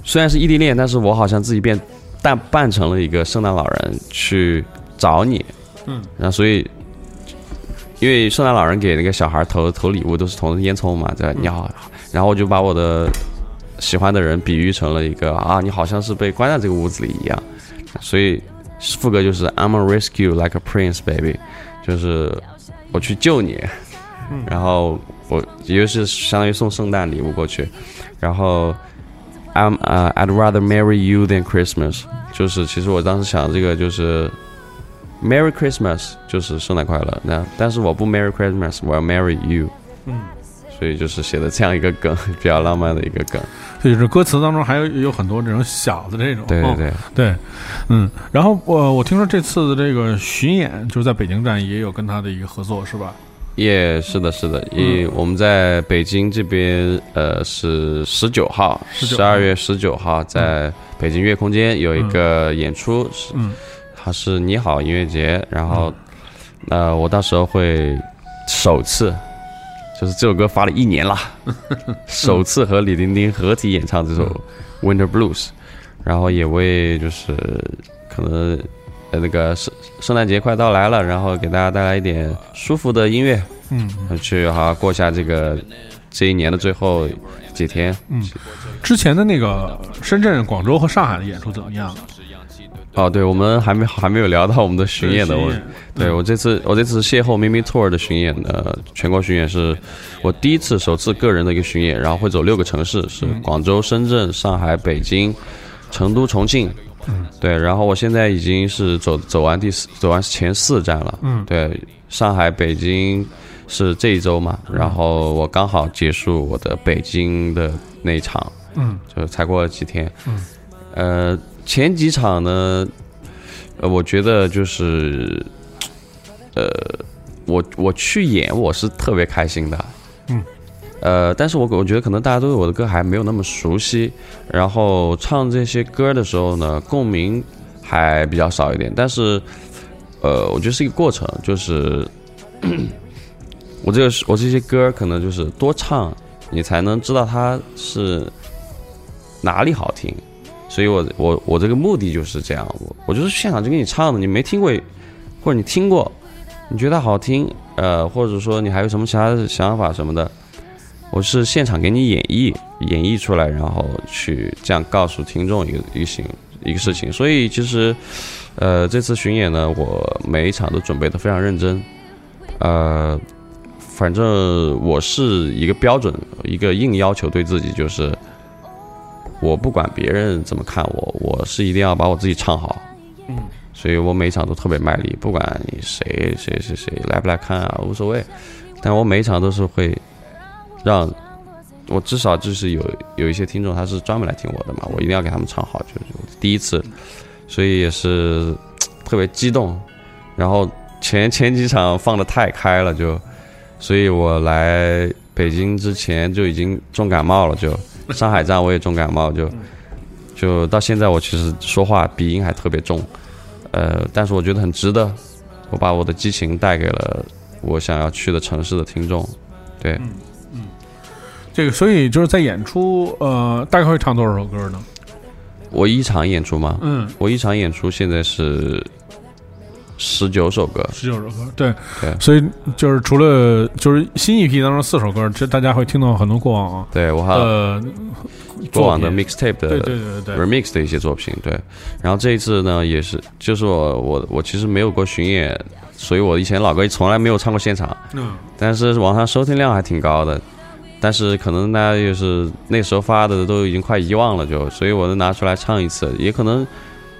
虽然是异地恋，但是我好像自己变但扮成了一个圣诞老人去找你，嗯，然后所以因为圣诞老人给那个小孩投投礼物都是投烟囱嘛，对吧？你好，然后我就把我的喜欢的人比喻成了一个啊，你好像是被关在这个屋子里一样，所以副歌就是 I'm a rescue like a prince, baby，就是我去救你，嗯。然后我也就是相当于送圣诞礼物过去，然后 I'm 呃、I'd rather marry you than Christmas，就是其实我当时想这个就是 Merry Christmas 就是圣诞快乐，那但是我不 Merry Christmas，我要 marry you，嗯，所以就是写的这样一个梗，比较浪漫的一个梗。所以这歌词当中还有有很多这种小的这种，对对对，嗯，然后我我听说这次的这个巡演就是在北京站也有跟他的一个合作，是吧？也、是的，是的，因我们在北京这边，呃，是十九号，19十二月十九号，在北京乐空间有一个演出，是嗯。它是你好音乐节，然后，呃，我到时候会首次，就是这首歌发了一年了，首次和李丁丁合体演唱这首《Winter Blues》，然后也为就是可能呃那个圣圣诞节快到来了，然后给大家带来一点舒服的音乐，嗯，去好好过下这个这一年的最后几天。嗯，之前的那个深圳、广州和上海的演出怎么样？哦，对，我们还没还没有聊到我们的巡演的问对我这次我这次邂逅咪咪 tour 的巡演的全国巡演是我第一次首次个人的一个巡演，然后会走六个城市，是嗯广州、深圳、上海、北京、成都、重庆。嗯，对，然后我现在已经是走走完第四走完前四站了。嗯对，上海、北京是这一周嘛，然后我刚好结束我的北京的那一场。嗯，就才过了几天。嗯，呃，前几场呢，呃，我觉得就是，呃，我我去演我是特别开心的。嗯，呃，但是我我觉得可能大家对我的歌还没有那么熟悉，然后唱这些歌的时候呢，共鸣还比较少一点。但是，呃，我觉得是一个过程，就是 我这个我这些歌可能就是多唱，你才能知道它是哪里好听。所以我我我这个目的就是这样，我我就是现场就给你唱的，你没听过，或者你听过，你觉得好听，呃，或者说你还有什么其他的想法什么的，我是现场给你演绎，演绎出来，然后去这样告诉听众一个一个行一个事情。所以其实，呃，这次巡演呢，我每一场都准备的非常认真，呃，反正我是一个标准，一个硬要求对自己就是。我不管别人怎么看我，我是一定要把我自己唱好。嗯，所以我每一场都特别卖力，不管你谁谁谁谁来不来看啊，无所谓。但我每一场都是会让，我至少就是有有一些听众他是专门来听我的嘛，我一定要给他们唱好，就是第一次，所以也是特别激动。然后前前几场放的太开了，就，所以我来北京之前就已经重感冒了，就。上海站我也重感冒，就就到现在我其实说话鼻音还特别重，呃，但是我觉得很值得，我把我的激情带给了我想要去的城市的听众，对，嗯，这个所以就是在演出，呃，大概会唱多少首歌呢？我一场演出吗？嗯，我一场演出现在是。十九首歌，十九首歌，对对，所以就是除了就是新一批当中四首歌，这大家会听到很多过往啊，对我还呃过往的 mixtape 的对对对对。remix 的一些作品，对，然后这一次呢也是，就是我我我其实没有过巡演，所以我以前老歌从来没有唱过现场，嗯，但是网上收听量还挺高的，但是可能大家就是那时候发的都已经快遗忘了，就所以我就拿出来唱一次，也可能。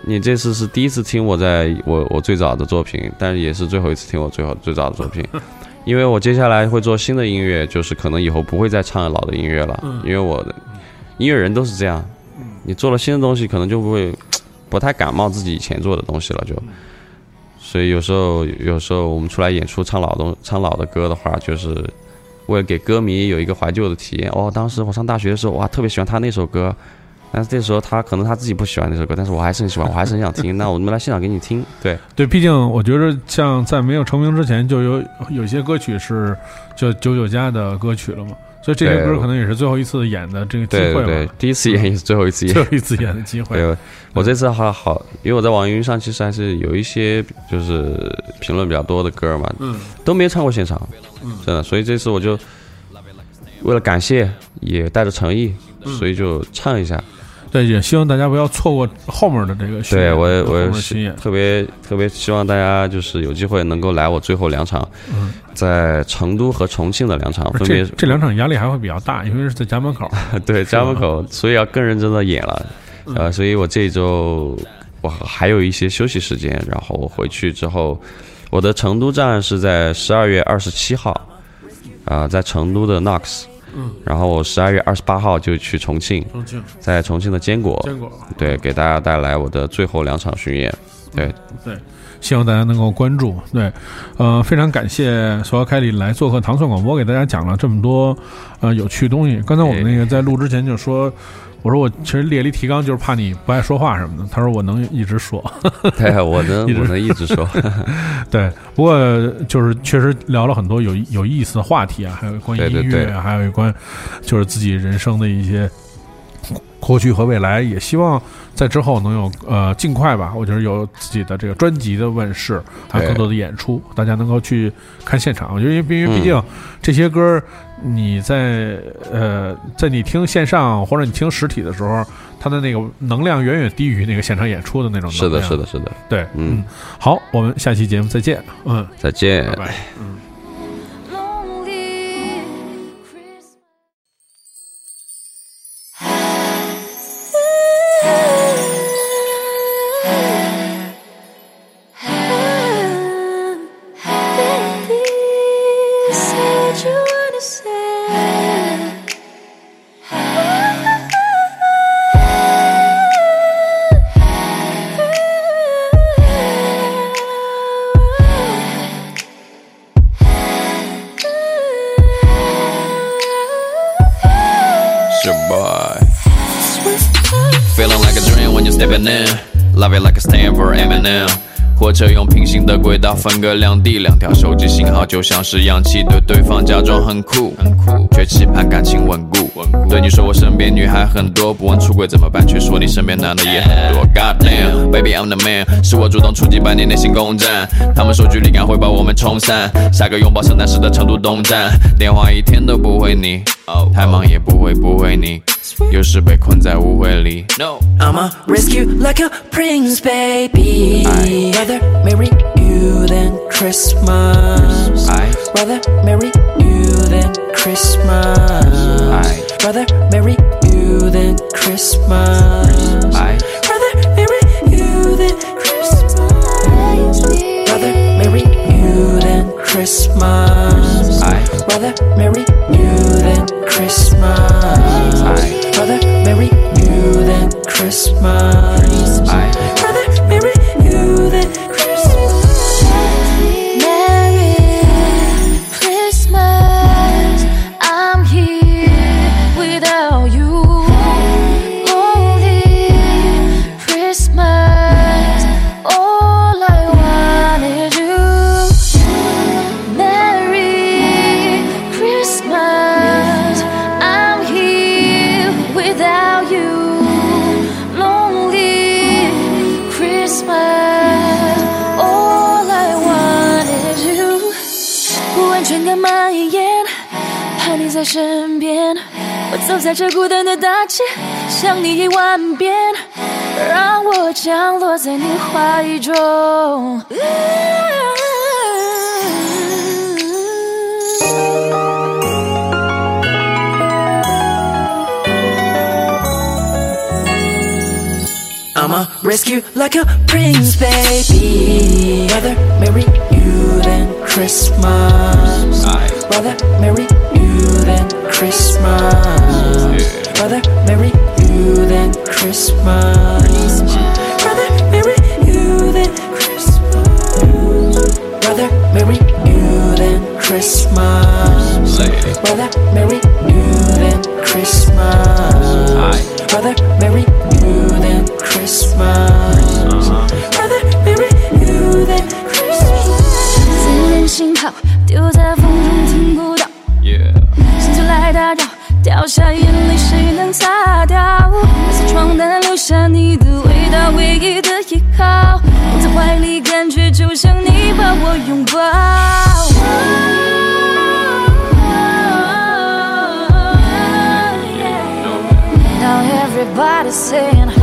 你这次是第一次听我在我我最早的作品，但是也是最后一次听我最后最早的作品，因为我接下来会做新的音乐，就是可能以后不会再唱老的音乐了，因为我的音乐人都是这样，你做了新的东西，可能就不会不太感冒自己以前做的东西了，就，所以有时候有时候我们出来演出唱老东唱老的歌的话，就是为了给歌迷有一个怀旧的体验。哦，当时我上大学的时候，哇，特别喜欢他那首歌。但是这时候他可能他自己不喜欢那首歌，但是我还是很喜欢，我还是很想听。那我们来现场给你听，对对，毕竟我觉得像在没有成名之前，就有有些歌曲是就九九加的歌曲了嘛，所以这些歌可能也是最后一次演的这个机会对对，第一次演也是最后一次演，最后一次演的机会。对，我这次还好，因为我在网易云上其实还是有一些就是评论比较多的歌嘛，嗯，都没有唱过现场，嗯，真的，所以这次我就为了感谢，也带着诚意，所以就唱一下。对，也希望大家不要错过后面的这个巡对我也我特别特别希望大家就是有机会能够来我最后两场，嗯在成都和重庆的两场，分别这这两场压力还会比较大，因为是在家门口。对，家门口，所以要更认真的演了。呃，所以我这一周我还有一些休息时间，然后我回去之后，我的成都站是在十二月二十七号，啊，在成都的 Knox。嗯，然后我十二月二十八号就去重庆，重庆。在重庆的坚果，坚果。对，给大家带来我的最后两场巡演，对。对，希望大家能够关注，对，呃，非常感谢索要凯里来做客糖蒜广播，给大家讲了这么多呃有趣东西。刚才我们那个在录之前就说。我说我其实列了一提纲，就是怕你不爱说话什么的。他说我能一直说，对，我能我能一直说，对。不过就是确实聊了很多有有意思的话题啊，还有关于音乐啊，还有关就是自己人生的一些过去和未来。也希望在之后能有呃尽快吧，我觉得有自己的这个专辑的问世，还有更多的演出，大家能够去看现场。我觉得因为因为毕竟这些歌。你在呃，在你听线上或者你听实体的时候，它的那个能量远远低于那个现场演出的那种能量。是的，是的，是的。对，嗯，好，我们下期节目再见。嗯，再见，拜拜。嗯。分隔两地，两条手机信号就像是氧气，对对方假装很酷，很酷，却期盼感情稳固。对你说我身边女孩很多，不问出轨怎么办，却说你身边男的也很多。God damn, baby I'm the man，是我主动出击，把你内心攻占。他们说距离感会把我们冲散，下个拥抱圣诞时的成都东站，电话一天都不回你，太忙也不会不回你，有时被困在误会里。No。 I'ma risk you like a prince, baby. Rather marry you than Christmas. Rather marry you than Christmas. Rather marry you than Christmas. Rather Christmas. Rather marry you than Christmas. Rather marry you than Christmas. 走在这孤单的大街，想你一万遍，让我降落在你怀中。I'ma risk you like a prince, baby. Rather marry you than Christmas. Rather marry you than Christmas. Rather marry you than Christmas. Rather marry you than Christmas. Rather marry you than Christmas. Rather marry you than Christmas. Rather marry you than Christmas. Rather marry you than Christmas. 思念信号丢在 下眼泪谁能擦掉？白色床单留下你的味道，唯一的依靠，我在怀里感觉就像你把我拥抱。Now everybody's saying